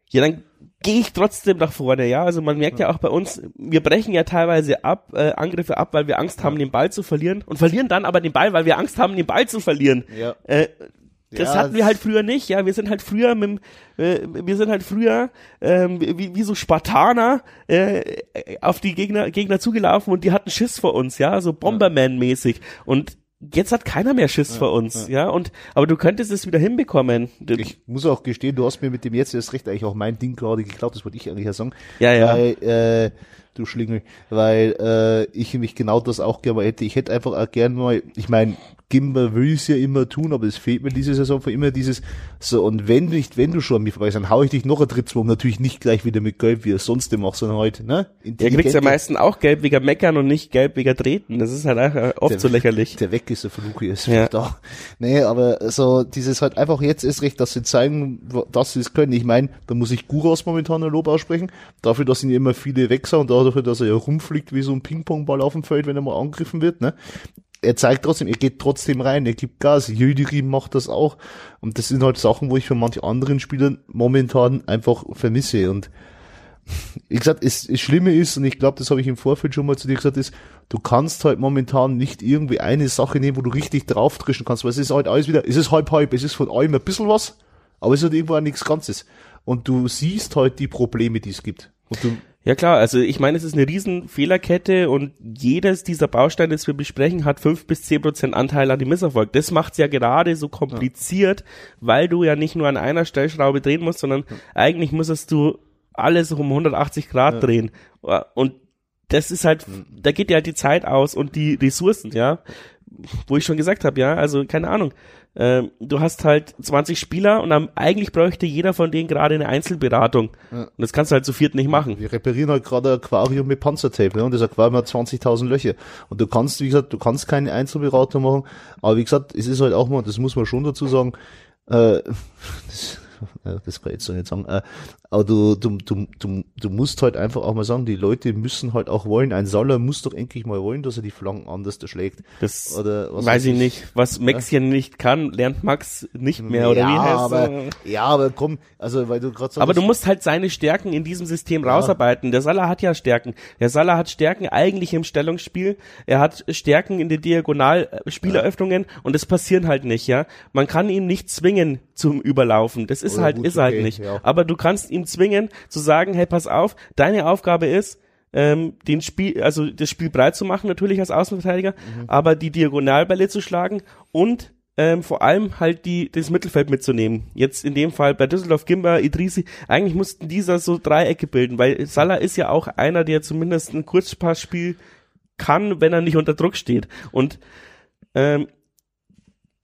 ja, dann gehe ich trotzdem nach vorne, ja. Also man merkt ja auch bei uns, wir brechen ja teilweise ab, äh, Angriffe ab, weil wir Angst haben, den Ball zu verlieren und verlieren dann aber den Ball, weil wir Angst haben, den Ball zu verlieren. Ja. Äh, das ja, hatten wir halt früher nicht, ja. Wir sind halt früher mit, äh, wir sind halt früher ähm, wie, wie so Spartaner äh, auf die Gegner Gegner zugelaufen und die hatten Schiss vor uns, ja, so Bomberman-mäßig. Und jetzt hat keiner mehr Schiss ja, vor uns, ja. ja. Und aber du könntest es wieder hinbekommen. Ich muss auch gestehen, du hast mir mit dem jetzt erst recht eigentlich auch mein Ding gerade geklaut, das wollte ich eigentlich ja sagen. Ja, ja. Weil, äh, du Schlingel, weil äh, ich mich genau das auch gerne mal hätte. Ich hätte einfach auch gern mal, ich meine, Gimba will es ja immer tun, aber es fehlt mir diese Saison für immer dieses, so, und wenn nicht, wenn du schon an mir vorbei dann hau ich dich noch ein Trittswurm, natürlich nicht gleich wieder mit Gelb, wie er sonst immer sondern heute, ne? Er kriegt ja meistens auch Gelb wegen Meckern und nicht Gelb wegen Treten, das ist halt auch oft der, so lächerlich. Der weg ist, der Fluch ist ja. da. Nee, aber so, dieses halt einfach jetzt ist recht, dass sie zeigen, dass sie es können. Ich meine, da muss ich Guras momentan ein Lob aussprechen, dafür, dass ihn immer viele wechseln und dafür, dass er ja rumfliegt wie so ein Ping-Pong-Ball auf dem Feld, wenn er mal angegriffen wird, ne? Er zeigt trotzdem, er geht trotzdem rein, er gibt Gas. Jüdiri macht das auch. Und das sind halt Sachen, wo ich von manchen anderen Spielern momentan einfach vermisse. Und wie gesagt, es, es Schlimme ist, und ich glaube, das habe ich im Vorfeld schon mal zu dir gesagt, ist, du kannst halt momentan nicht irgendwie eine Sache nehmen, wo du richtig drauf drischen kannst, weil es ist halt alles wieder, es ist halb halb, es ist von allem ein bisschen was, aber es ist halt irgendwo auch nichts Ganzes. Und du siehst halt die Probleme, die es gibt. Und du ja klar, also ich meine, es ist eine riesen Fehlerkette und jedes dieser Bausteine, das wir besprechen, hat fünf bis zehn Prozent Anteil an dem Misserfolg. Das macht's ja gerade so kompliziert, ja. weil du ja nicht nur an einer Stellschraube drehen musst, sondern ja. eigentlich müsstest du alles um 180 Grad ja. drehen. Und das ist halt, da geht ja halt die Zeit aus und die Ressourcen, ja. Wo ich schon gesagt habe, ja, also keine Ahnung ähm, du hast halt 20 Spieler und dann eigentlich bräuchte jeder von denen gerade eine Einzelberatung. Ja. Und das kannst du halt zu viert nicht machen. Wir reparieren halt gerade ein Aquarium mit Panzertape, ne? Und das Aquarium hat 20.000 Löcher. Und du kannst, wie gesagt, du kannst keine Einzelberatung machen. Aber wie gesagt, es ist halt auch mal, das muss man schon dazu sagen, äh, das, das kann ich jetzt so nicht sagen, äh, aber du, du, du, du, du musst halt einfach auch mal sagen, die Leute müssen halt auch wollen. Ein Saller muss doch endlich mal wollen, dass er die Flanken anders schlägt. Das Oder was weiß ich nicht. Was Max ja? nicht kann, lernt Max nicht mehr, oder ja, wie heißt aber, Ja, aber komm, also weil du gerade sagst. Aber du musst halt seine Stärken in diesem System ja. rausarbeiten. Der Salah hat ja Stärken. Der Salah hat Stärken eigentlich im Stellungsspiel. Er hat Stärken in den Diagonalspieleröffnungen ja. und das passieren halt nicht, ja. Man kann ihn nicht zwingen zum Überlaufen. Das ist oder halt, gut, ist halt okay, halt nicht. Ja. Aber du kannst ihm zwingen, zu sagen, hey, pass auf, deine Aufgabe ist, ähm, den Spiel, also das Spiel breit zu machen, natürlich als Außenverteidiger, mhm. aber die Diagonalbälle zu schlagen und ähm, vor allem halt die das Mittelfeld mitzunehmen. Jetzt in dem Fall bei Düsseldorf, Gimba, Idrisi, eigentlich mussten dieser so Dreiecke bilden, weil Salah ist ja auch einer, der zumindest ein Kurzpassspiel kann, wenn er nicht unter Druck steht. Und ähm,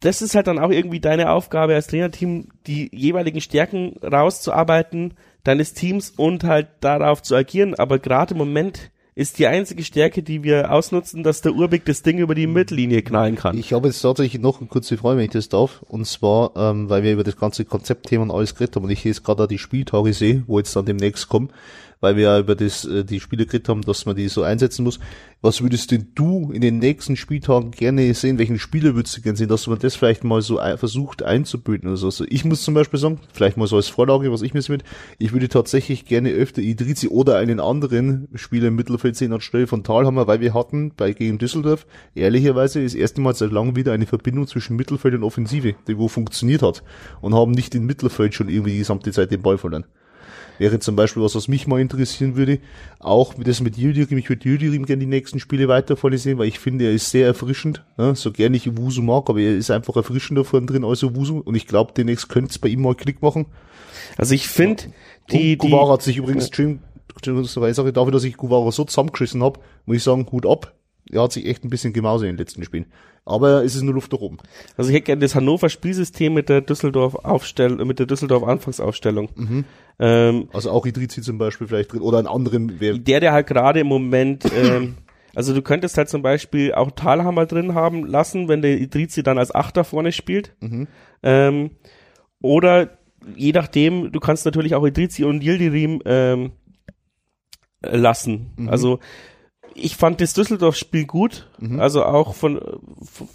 das ist halt dann auch irgendwie deine Aufgabe als Trainerteam, die jeweiligen Stärken rauszuarbeiten deines Teams und halt darauf zu agieren. Aber gerade im Moment ist die einzige Stärke, die wir ausnutzen, dass der Urbig das Ding über die Mittellinie knallen kann. Ich habe jetzt tatsächlich noch eine kurze Frage, wenn ich das darf. Und zwar, ähm, weil wir über das ganze Konzeptthema und alles geredet haben und ich jetzt gerade die Spieltage sehe, wo jetzt dann demnächst kommen weil wir ja über das, äh, die Spiele geredet haben, dass man die so einsetzen muss. Was würdest denn du in den nächsten Spieltagen gerne sehen? Welchen Spieler würdest du gerne sehen, dass man das vielleicht mal so versucht einzubilden oder so? Also ich muss zum Beispiel sagen, vielleicht mal so als Vorlage, was ich mir mit, ich würde tatsächlich gerne öfter Idrizi oder einen anderen Spieler im Mittelfeld sehen anstelle von Talhammer, weil wir hatten bei gegen Düsseldorf ehrlicherweise das erste Mal seit langem wieder eine Verbindung zwischen Mittelfeld und Offensive, die wo funktioniert hat und haben nicht im Mittelfeld schon irgendwie die gesamte Zeit den Ball verloren. Wäre zum Beispiel was, was mich mal interessieren würde, auch das mit Yildirim, ich würde Yildirim gerne die nächsten Spiele weiter vorne sehen, weil ich finde, er ist sehr erfrischend, ne? so gerne ich Wusu mag, aber er ist einfach erfrischender vorne drin als Wusu und ich glaube, demnächst könnte es bei ihm mal Klick machen. Also ich finde, die, und Guevara hat sich übrigens, Stream, Sorry, dafür, dass ich Guevara so zusammengeschissen habe, muss ich sagen, Hut ab. Er hat sich echt ein bisschen gemausert in den letzten Spielen. Aber es ist nur Luft nach oben. Also ich hätte gerne das Hannover Spielsystem mit der Düsseldorf Aufstellung, mit der Düsseldorf Anfangsaufstellung. Mhm. Ähm, also auch Idrizi zum Beispiel vielleicht drin oder einen anderen. Der, der halt gerade im Moment, ähm, also du könntest halt zum Beispiel auch Talhammer drin haben lassen, wenn der Idrizi dann als Achter vorne spielt. Mhm. Ähm, oder je nachdem, du kannst natürlich auch Idrizi und Yildirim ähm, lassen. Mhm. Also ich fand das Düsseldorf-Spiel gut. Mhm. Also auch von, von,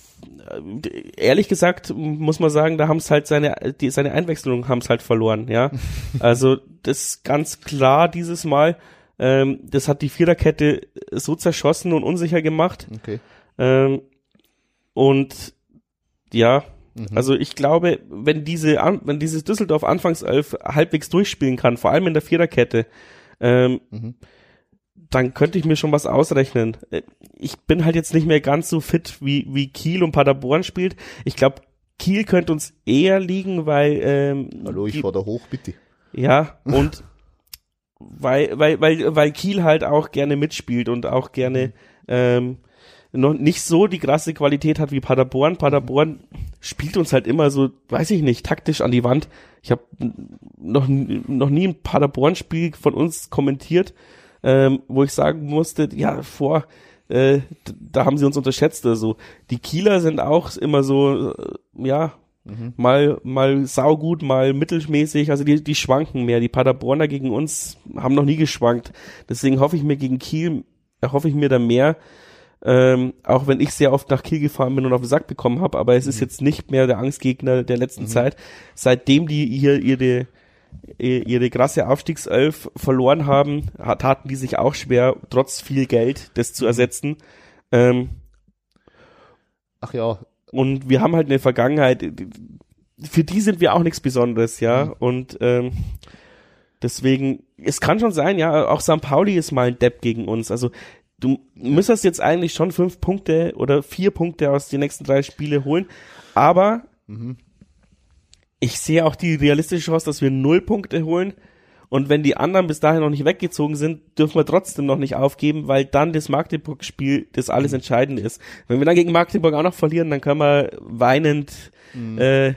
ehrlich gesagt muss man sagen, da haben es halt seine die, seine Einwechslung haben es halt verloren. Ja, also das ganz klar dieses Mal. Ähm, das hat die Viererkette so zerschossen und unsicher gemacht. Okay. Ähm, und ja, mhm. also ich glaube, wenn diese wenn dieses Düsseldorf Anfangself halbwegs durchspielen kann, vor allem in der Viererkette, ähm, mhm dann könnte ich mir schon was ausrechnen. Äh, ich bin halt jetzt nicht mehr ganz so fit, wie, wie Kiel und Paderborn spielt. Ich glaube, Kiel könnte uns eher liegen, weil ähm, Hallo, ich fahr da hoch, bitte. Ja, und weil, weil, weil, weil Kiel halt auch gerne mitspielt und auch gerne mhm. ähm, noch nicht so die krasse Qualität hat wie Paderborn. Paderborn spielt uns halt immer so, weiß ich nicht, taktisch an die Wand. Ich habe noch, noch nie ein Paderborn-Spiel von uns kommentiert ähm, wo ich sagen musste, ja, vor, äh, da haben sie uns unterschätzt. Also die Kieler sind auch immer so, äh, ja, mhm. mal mal saugut, mal mittelmäßig. Also die die schwanken mehr. Die Paderborner gegen uns haben noch nie geschwankt. Deswegen hoffe ich mir gegen Kiel, erhoffe ich mir da mehr. Ähm, auch wenn ich sehr oft nach Kiel gefahren bin und auf den Sack bekommen habe, aber es ist mhm. jetzt nicht mehr der Angstgegner der letzten mhm. Zeit. Seitdem die hier ihre ihre krasse Aufstiegself verloren haben, taten die sich auch schwer, trotz viel Geld, das zu ersetzen. Ähm, Ach ja. Und wir haben halt eine Vergangenheit, für die sind wir auch nichts Besonderes, ja. Mhm. Und ähm, deswegen, es kann schon sein, ja, auch St. Pauli ist mal ein Depp gegen uns. Also du müsstest jetzt eigentlich schon fünf Punkte oder vier Punkte aus den nächsten drei Spiele holen, aber mhm ich sehe auch die realistische Chance, dass wir null Punkte holen. Und wenn die anderen bis dahin noch nicht weggezogen sind, dürfen wir trotzdem noch nicht aufgeben, weil dann das Magdeburg-Spiel das alles Entscheidende ist. Wenn wir dann gegen Magdeburg auch noch verlieren, dann können wir weinend mhm. äh,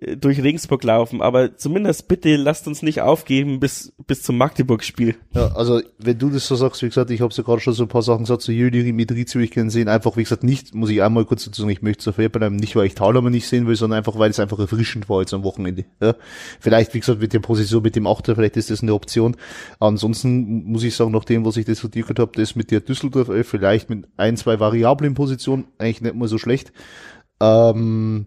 durch Regensburg laufen, aber zumindest bitte lasst uns nicht aufgeben bis bis zum Magdeburg-Spiel. Ja, also wenn du das so sagst, wie gesagt, ich habe ja gerade schon so ein paar Sachen gesagt, so Jüdiri, ich kann sehen, einfach wie gesagt nicht, muss ich einmal kurz dazu sagen, ich möchte so fair bleiben, nicht weil ich Thalhammer nicht sehen will, sondern einfach weil es einfach erfrischend war jetzt am Wochenende. Ja, vielleicht wie gesagt mit der Position mit dem Achter, vielleicht ist das eine Option. Ansonsten muss ich sagen, nach dem, was ich diskutiert habe, das mit der Düsseldorf 11, vielleicht mit ein, zwei variablen Positionen eigentlich nicht mal so schlecht. Ähm,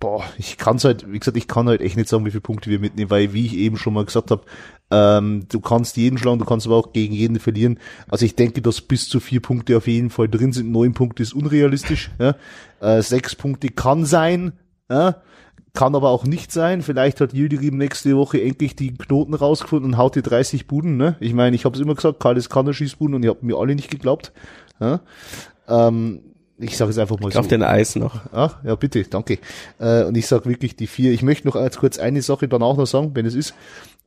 boah, ich kann's halt, wie gesagt, ich kann halt echt nicht sagen, wie viele Punkte wir mitnehmen, weil, wie ich eben schon mal gesagt habe, ähm, du kannst jeden schlagen, du kannst aber auch gegen jeden verlieren. Also ich denke, dass bis zu vier Punkte auf jeden Fall drin sind. Neun Punkte ist unrealistisch. Ja? Äh, sechs Punkte kann sein, ja? kann aber auch nicht sein. Vielleicht hat Yildirim nächste Woche endlich die Knoten rausgefunden und haut die 30 Buden. Ne? Ich meine, ich habe es immer gesagt, Karl ist kann er Schießbuden und ihr habt mir alle nicht geglaubt. Ja? Ähm, ich sage es einfach mal ich so. Auf den Eis noch. Ach, ja, bitte, danke. Äh, und ich sage wirklich die vier. Ich möchte noch als kurz eine Sache dann auch noch sagen, wenn es ist,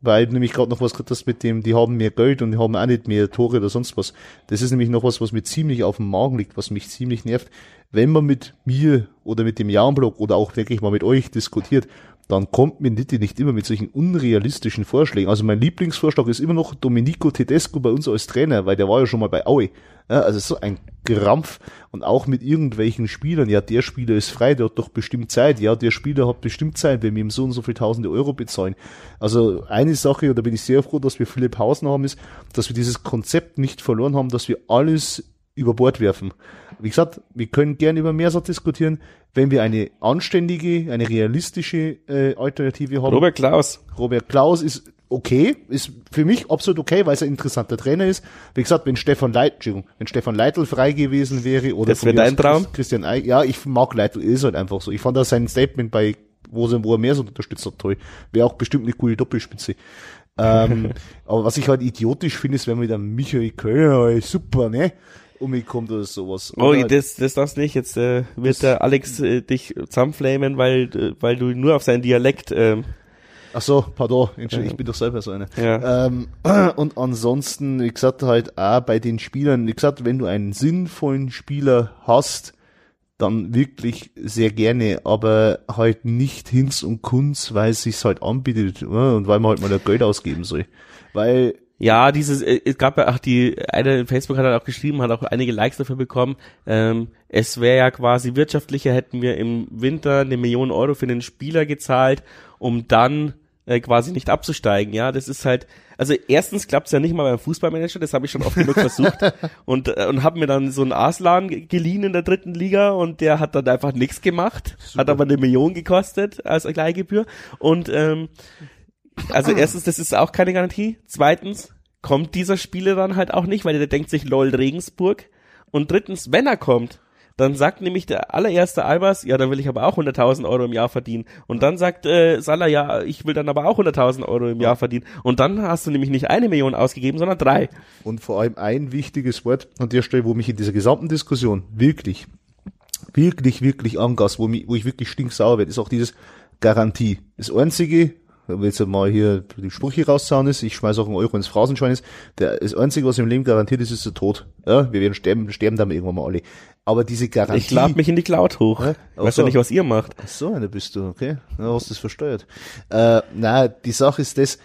weil nämlich gerade noch was das mit dem, die haben mehr Geld und die haben auch nicht mehr Tore oder sonst was. Das ist nämlich noch was, was mir ziemlich auf dem Magen liegt, was mich ziemlich nervt. Wenn man mit mir oder mit dem Jahrenblock oder auch wirklich mal mit euch diskutiert, dann kommt mir Nitti nicht immer mit solchen unrealistischen Vorschlägen. Also mein Lieblingsvorschlag ist immer noch Domenico Tedesco bei uns als Trainer, weil der war ja schon mal bei Aue. Ja, also so ein Krampf und auch mit irgendwelchen Spielern. Ja, der Spieler ist frei, der hat doch bestimmt Zeit. Ja, der Spieler hat bestimmt Zeit, wenn wir ihm so und so viel tausende Euro bezahlen. Also eine Sache, und da bin ich sehr froh, dass wir viele Pausen haben, ist, dass wir dieses Konzept nicht verloren haben, dass wir alles über Bord werfen. Wie gesagt, wir können gerne über Mehrsatz diskutieren, wenn wir eine anständige, eine realistische äh, Alternative haben. Robert Klaus. Robert Klaus ist okay, ist für mich absolut okay, weil es ein interessanter Trainer ist. Wie gesagt, wenn Stefan Leit, wenn Stefan Leitl frei gewesen wäre oder das wäre dein Traum. Christian Eich, ja, ich mag Leitl, ist halt einfach so. Ich fand da sein Statement bei wo, wo er mehr so unterstützt hat, toll. Wäre auch bestimmt eine coole Doppelspitze. ähm, aber was ich halt idiotisch finde, ist, wenn man einem Michael Kölner, super, ne? Umgekommt oder sowas. Oh, Oder das, das darfst nicht. Jetzt äh, wird der Alex äh, dich zusammenflamen, weil, äh, weil du nur auf seinen Dialekt ähm, Ach so, pardon, Entschuldigung, ich bin doch selber so einer. Ja. Ähm, und ansonsten, wie gesagt, halt auch bei den Spielern, wie gesagt, wenn du einen sinnvollen Spieler hast, dann wirklich sehr gerne, aber halt nicht Hinz und Kunz, weil es sich halt anbietet ja, und weil man halt mal das Geld ausgeben soll. Weil Ja, dieses, äh, es gab ja auch die, eine in Facebook hat auch geschrieben, hat auch einige Likes dafür bekommen. Ähm, es wäre ja quasi wirtschaftlicher, hätten wir im Winter eine Million Euro für den Spieler gezahlt, um dann äh, quasi nicht abzusteigen. Ja, das ist halt, also erstens klappt's ja nicht mal beim Fußballmanager, das habe ich schon oft genug versucht und äh, und habe mir dann so einen Aslan ge- geliehen in der dritten Liga und der hat dann einfach nichts gemacht, hat aber eine Million gekostet als Leihgebühr und ähm, also erstens, das ist auch keine Garantie. Zweitens kommt dieser Spieler dann halt auch nicht, weil der denkt sich lol Regensburg. Und drittens, wenn er kommt, dann sagt nämlich der allererste Albers, ja, dann will ich aber auch 100.000 Euro im Jahr verdienen. Und dann sagt äh, Salah, ja, ich will dann aber auch 100.000 Euro im Jahr verdienen. Und dann hast du nämlich nicht eine Million ausgegeben, sondern drei. Und vor allem ein wichtiges Wort an der Stelle, wo mich in dieser gesamten Diskussion wirklich, wirklich, wirklich angast, wo, mich, wo ich wirklich stinksauer werde, ist auch dieses Garantie. Das einzige, wir jetzt mal hier die Sprüche rauszauen ist, ich schmeiß auch einen Euro ins Phrasenschwein ist, der, das einzige, was im Leben garantiert ist, ist der Tod. Ja, wir werden sterben, sterben dann irgendwann mal alle. Aber diese Garantie. Ich lade mich in die Cloud hoch. Hä? Ich weiß so. ja nicht, was ihr macht. Ach so, einer bist du, okay. Ja, hast du das versteuert. Äh, na, die Sache ist das,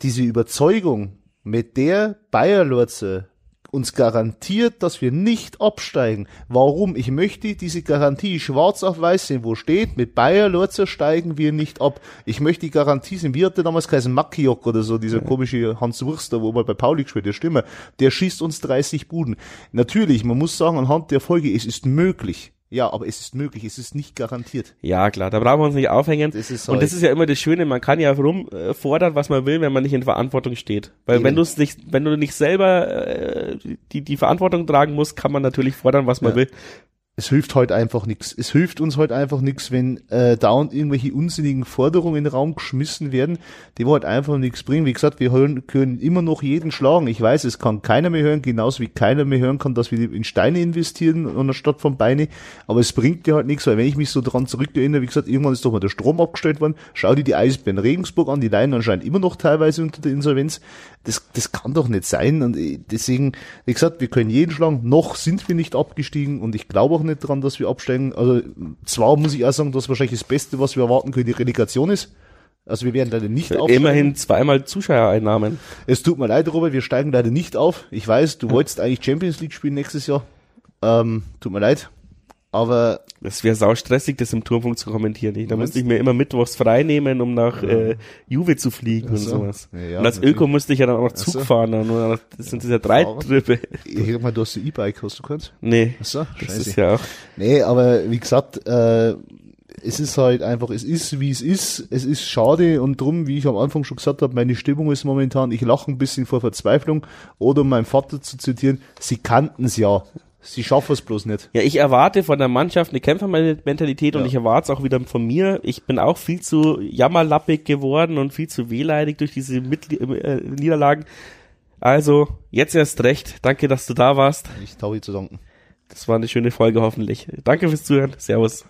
diese Überzeugung, mit der Bayer Lorze uns garantiert, dass wir nicht absteigen. Warum? Ich möchte diese Garantie schwarz auf weiß sehen, wo steht, mit Bayer Lorze steigen wir nicht ab. Ich möchte die Garantie sehen. Wie hat der damals geheißen? Makiok oder so, dieser komische Hans Wurster, wo mal bei Pauli gespielt hat, Stimme. Der schießt uns 30 Buden. Natürlich, man muss sagen, anhand der Folge, es ist möglich. Ja, aber es ist möglich, es ist nicht garantiert. Ja, klar, da brauchen wir uns nicht aufhängen. Das ist und halt- das ist ja immer das Schöne, man kann ja rumfordern, was man will, wenn man nicht in Verantwortung steht. Weil Eben. wenn du es nicht, wenn du nicht selber äh, die, die Verantwortung tragen musst, kann man natürlich fordern, was man Ja. will. Es hilft halt einfach nichts. Es hilft uns halt einfach nichts, wenn äh, dauernd irgendwelche unsinnigen Forderungen in den Raum geschmissen werden, die halt einfach nichts bringen. Wie gesagt, wir hören, können immer noch jeden schlagen. Ich weiß, es kann keiner mehr hören, genauso wie keiner mehr hören kann, dass wir in Steine investieren anstatt von Beine. Aber es bringt dir halt nichts, weil wenn ich mich so dran zurückerinnere, wie gesagt, irgendwann ist doch mal der Strom abgestellt worden. Schau dir die Eisbären Regensburg an, die leiden anscheinend immer noch teilweise unter der Insolvenz. Das, das kann doch nicht sein. Und äh, deswegen, wie gesagt, wir können jeden schlagen. Noch sind wir nicht abgestiegen und ich glaube auch nicht dran, dass wir absteigen. Also zwar muss ich auch sagen, dass wahrscheinlich das Beste, was wir erwarten können, die Relegation ist. Also wir werden leider nicht aufsteigen. Immerhin zweimal Zuschauereinnahmen. Es tut mir leid, Robert, wir steigen leider nicht auf. Ich weiß, du wolltest eigentlich Champions League spielen nächstes Jahr. Ähm, tut mir leid. Aber Das wäre sau stressig, das im Turmfunk zu kommentieren. Ich, da müsste ich mir immer mittwochs frei nehmen, um nach äh, Juve zu fliegen und so. sowas. Ja, ja, und als natürlich. Öko musste ich ja dann auch noch Zug so. fahren. Und dann, das sind ja drei? Trippe. ich sag mal, du hast ein E-Bike, hast du kannst? Nee, Achso, das ist ja auch. Nee, aber wie gesagt, äh, es ist halt einfach, es ist wie es ist, es ist schade und drum, wie ich am Anfang schon gesagt habe, meine Stimmung ist momentan, ich lache ein bisschen vor Verzweiflung oder um meinen Vater zu zitieren, sie kannten es ja, sie schaffen es bloß nicht. Ja, ich erwarte von der Mannschaft eine Kämpfermentalität und Ja. ich erwarte es auch wieder von mir. Ich bin auch viel zu jammerlappig geworden und viel zu wehleidig durch diese Mitli äh, Niederlagen. Also, jetzt erst recht. Danke, dass du da warst. Ich taue zu danken. Das war eine schöne Folge hoffentlich. Danke fürs Zuhören. Servus.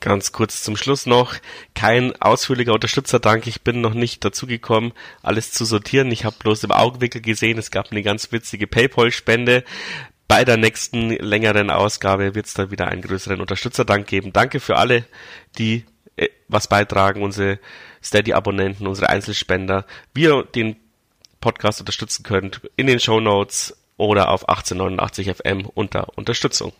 Ganz kurz zum Schluss noch. Kein ausführlicher Unterstützerdank. Ich bin noch nicht dazu gekommen, alles zu sortieren. Ich habe bloß im Augenwinkel gesehen, es gab eine ganz witzige Paypal-Spende. Bei der nächsten längeren Ausgabe wird es dann wieder einen größeren Unterstützerdank geben. Danke für alle, die äh, was beitragen, unsere Steady-Abonnenten, unsere Einzelspender. Wie ihr den Podcast unterstützen könnt, in den Show Notes oder auf 1889 FM unter Unterstützung.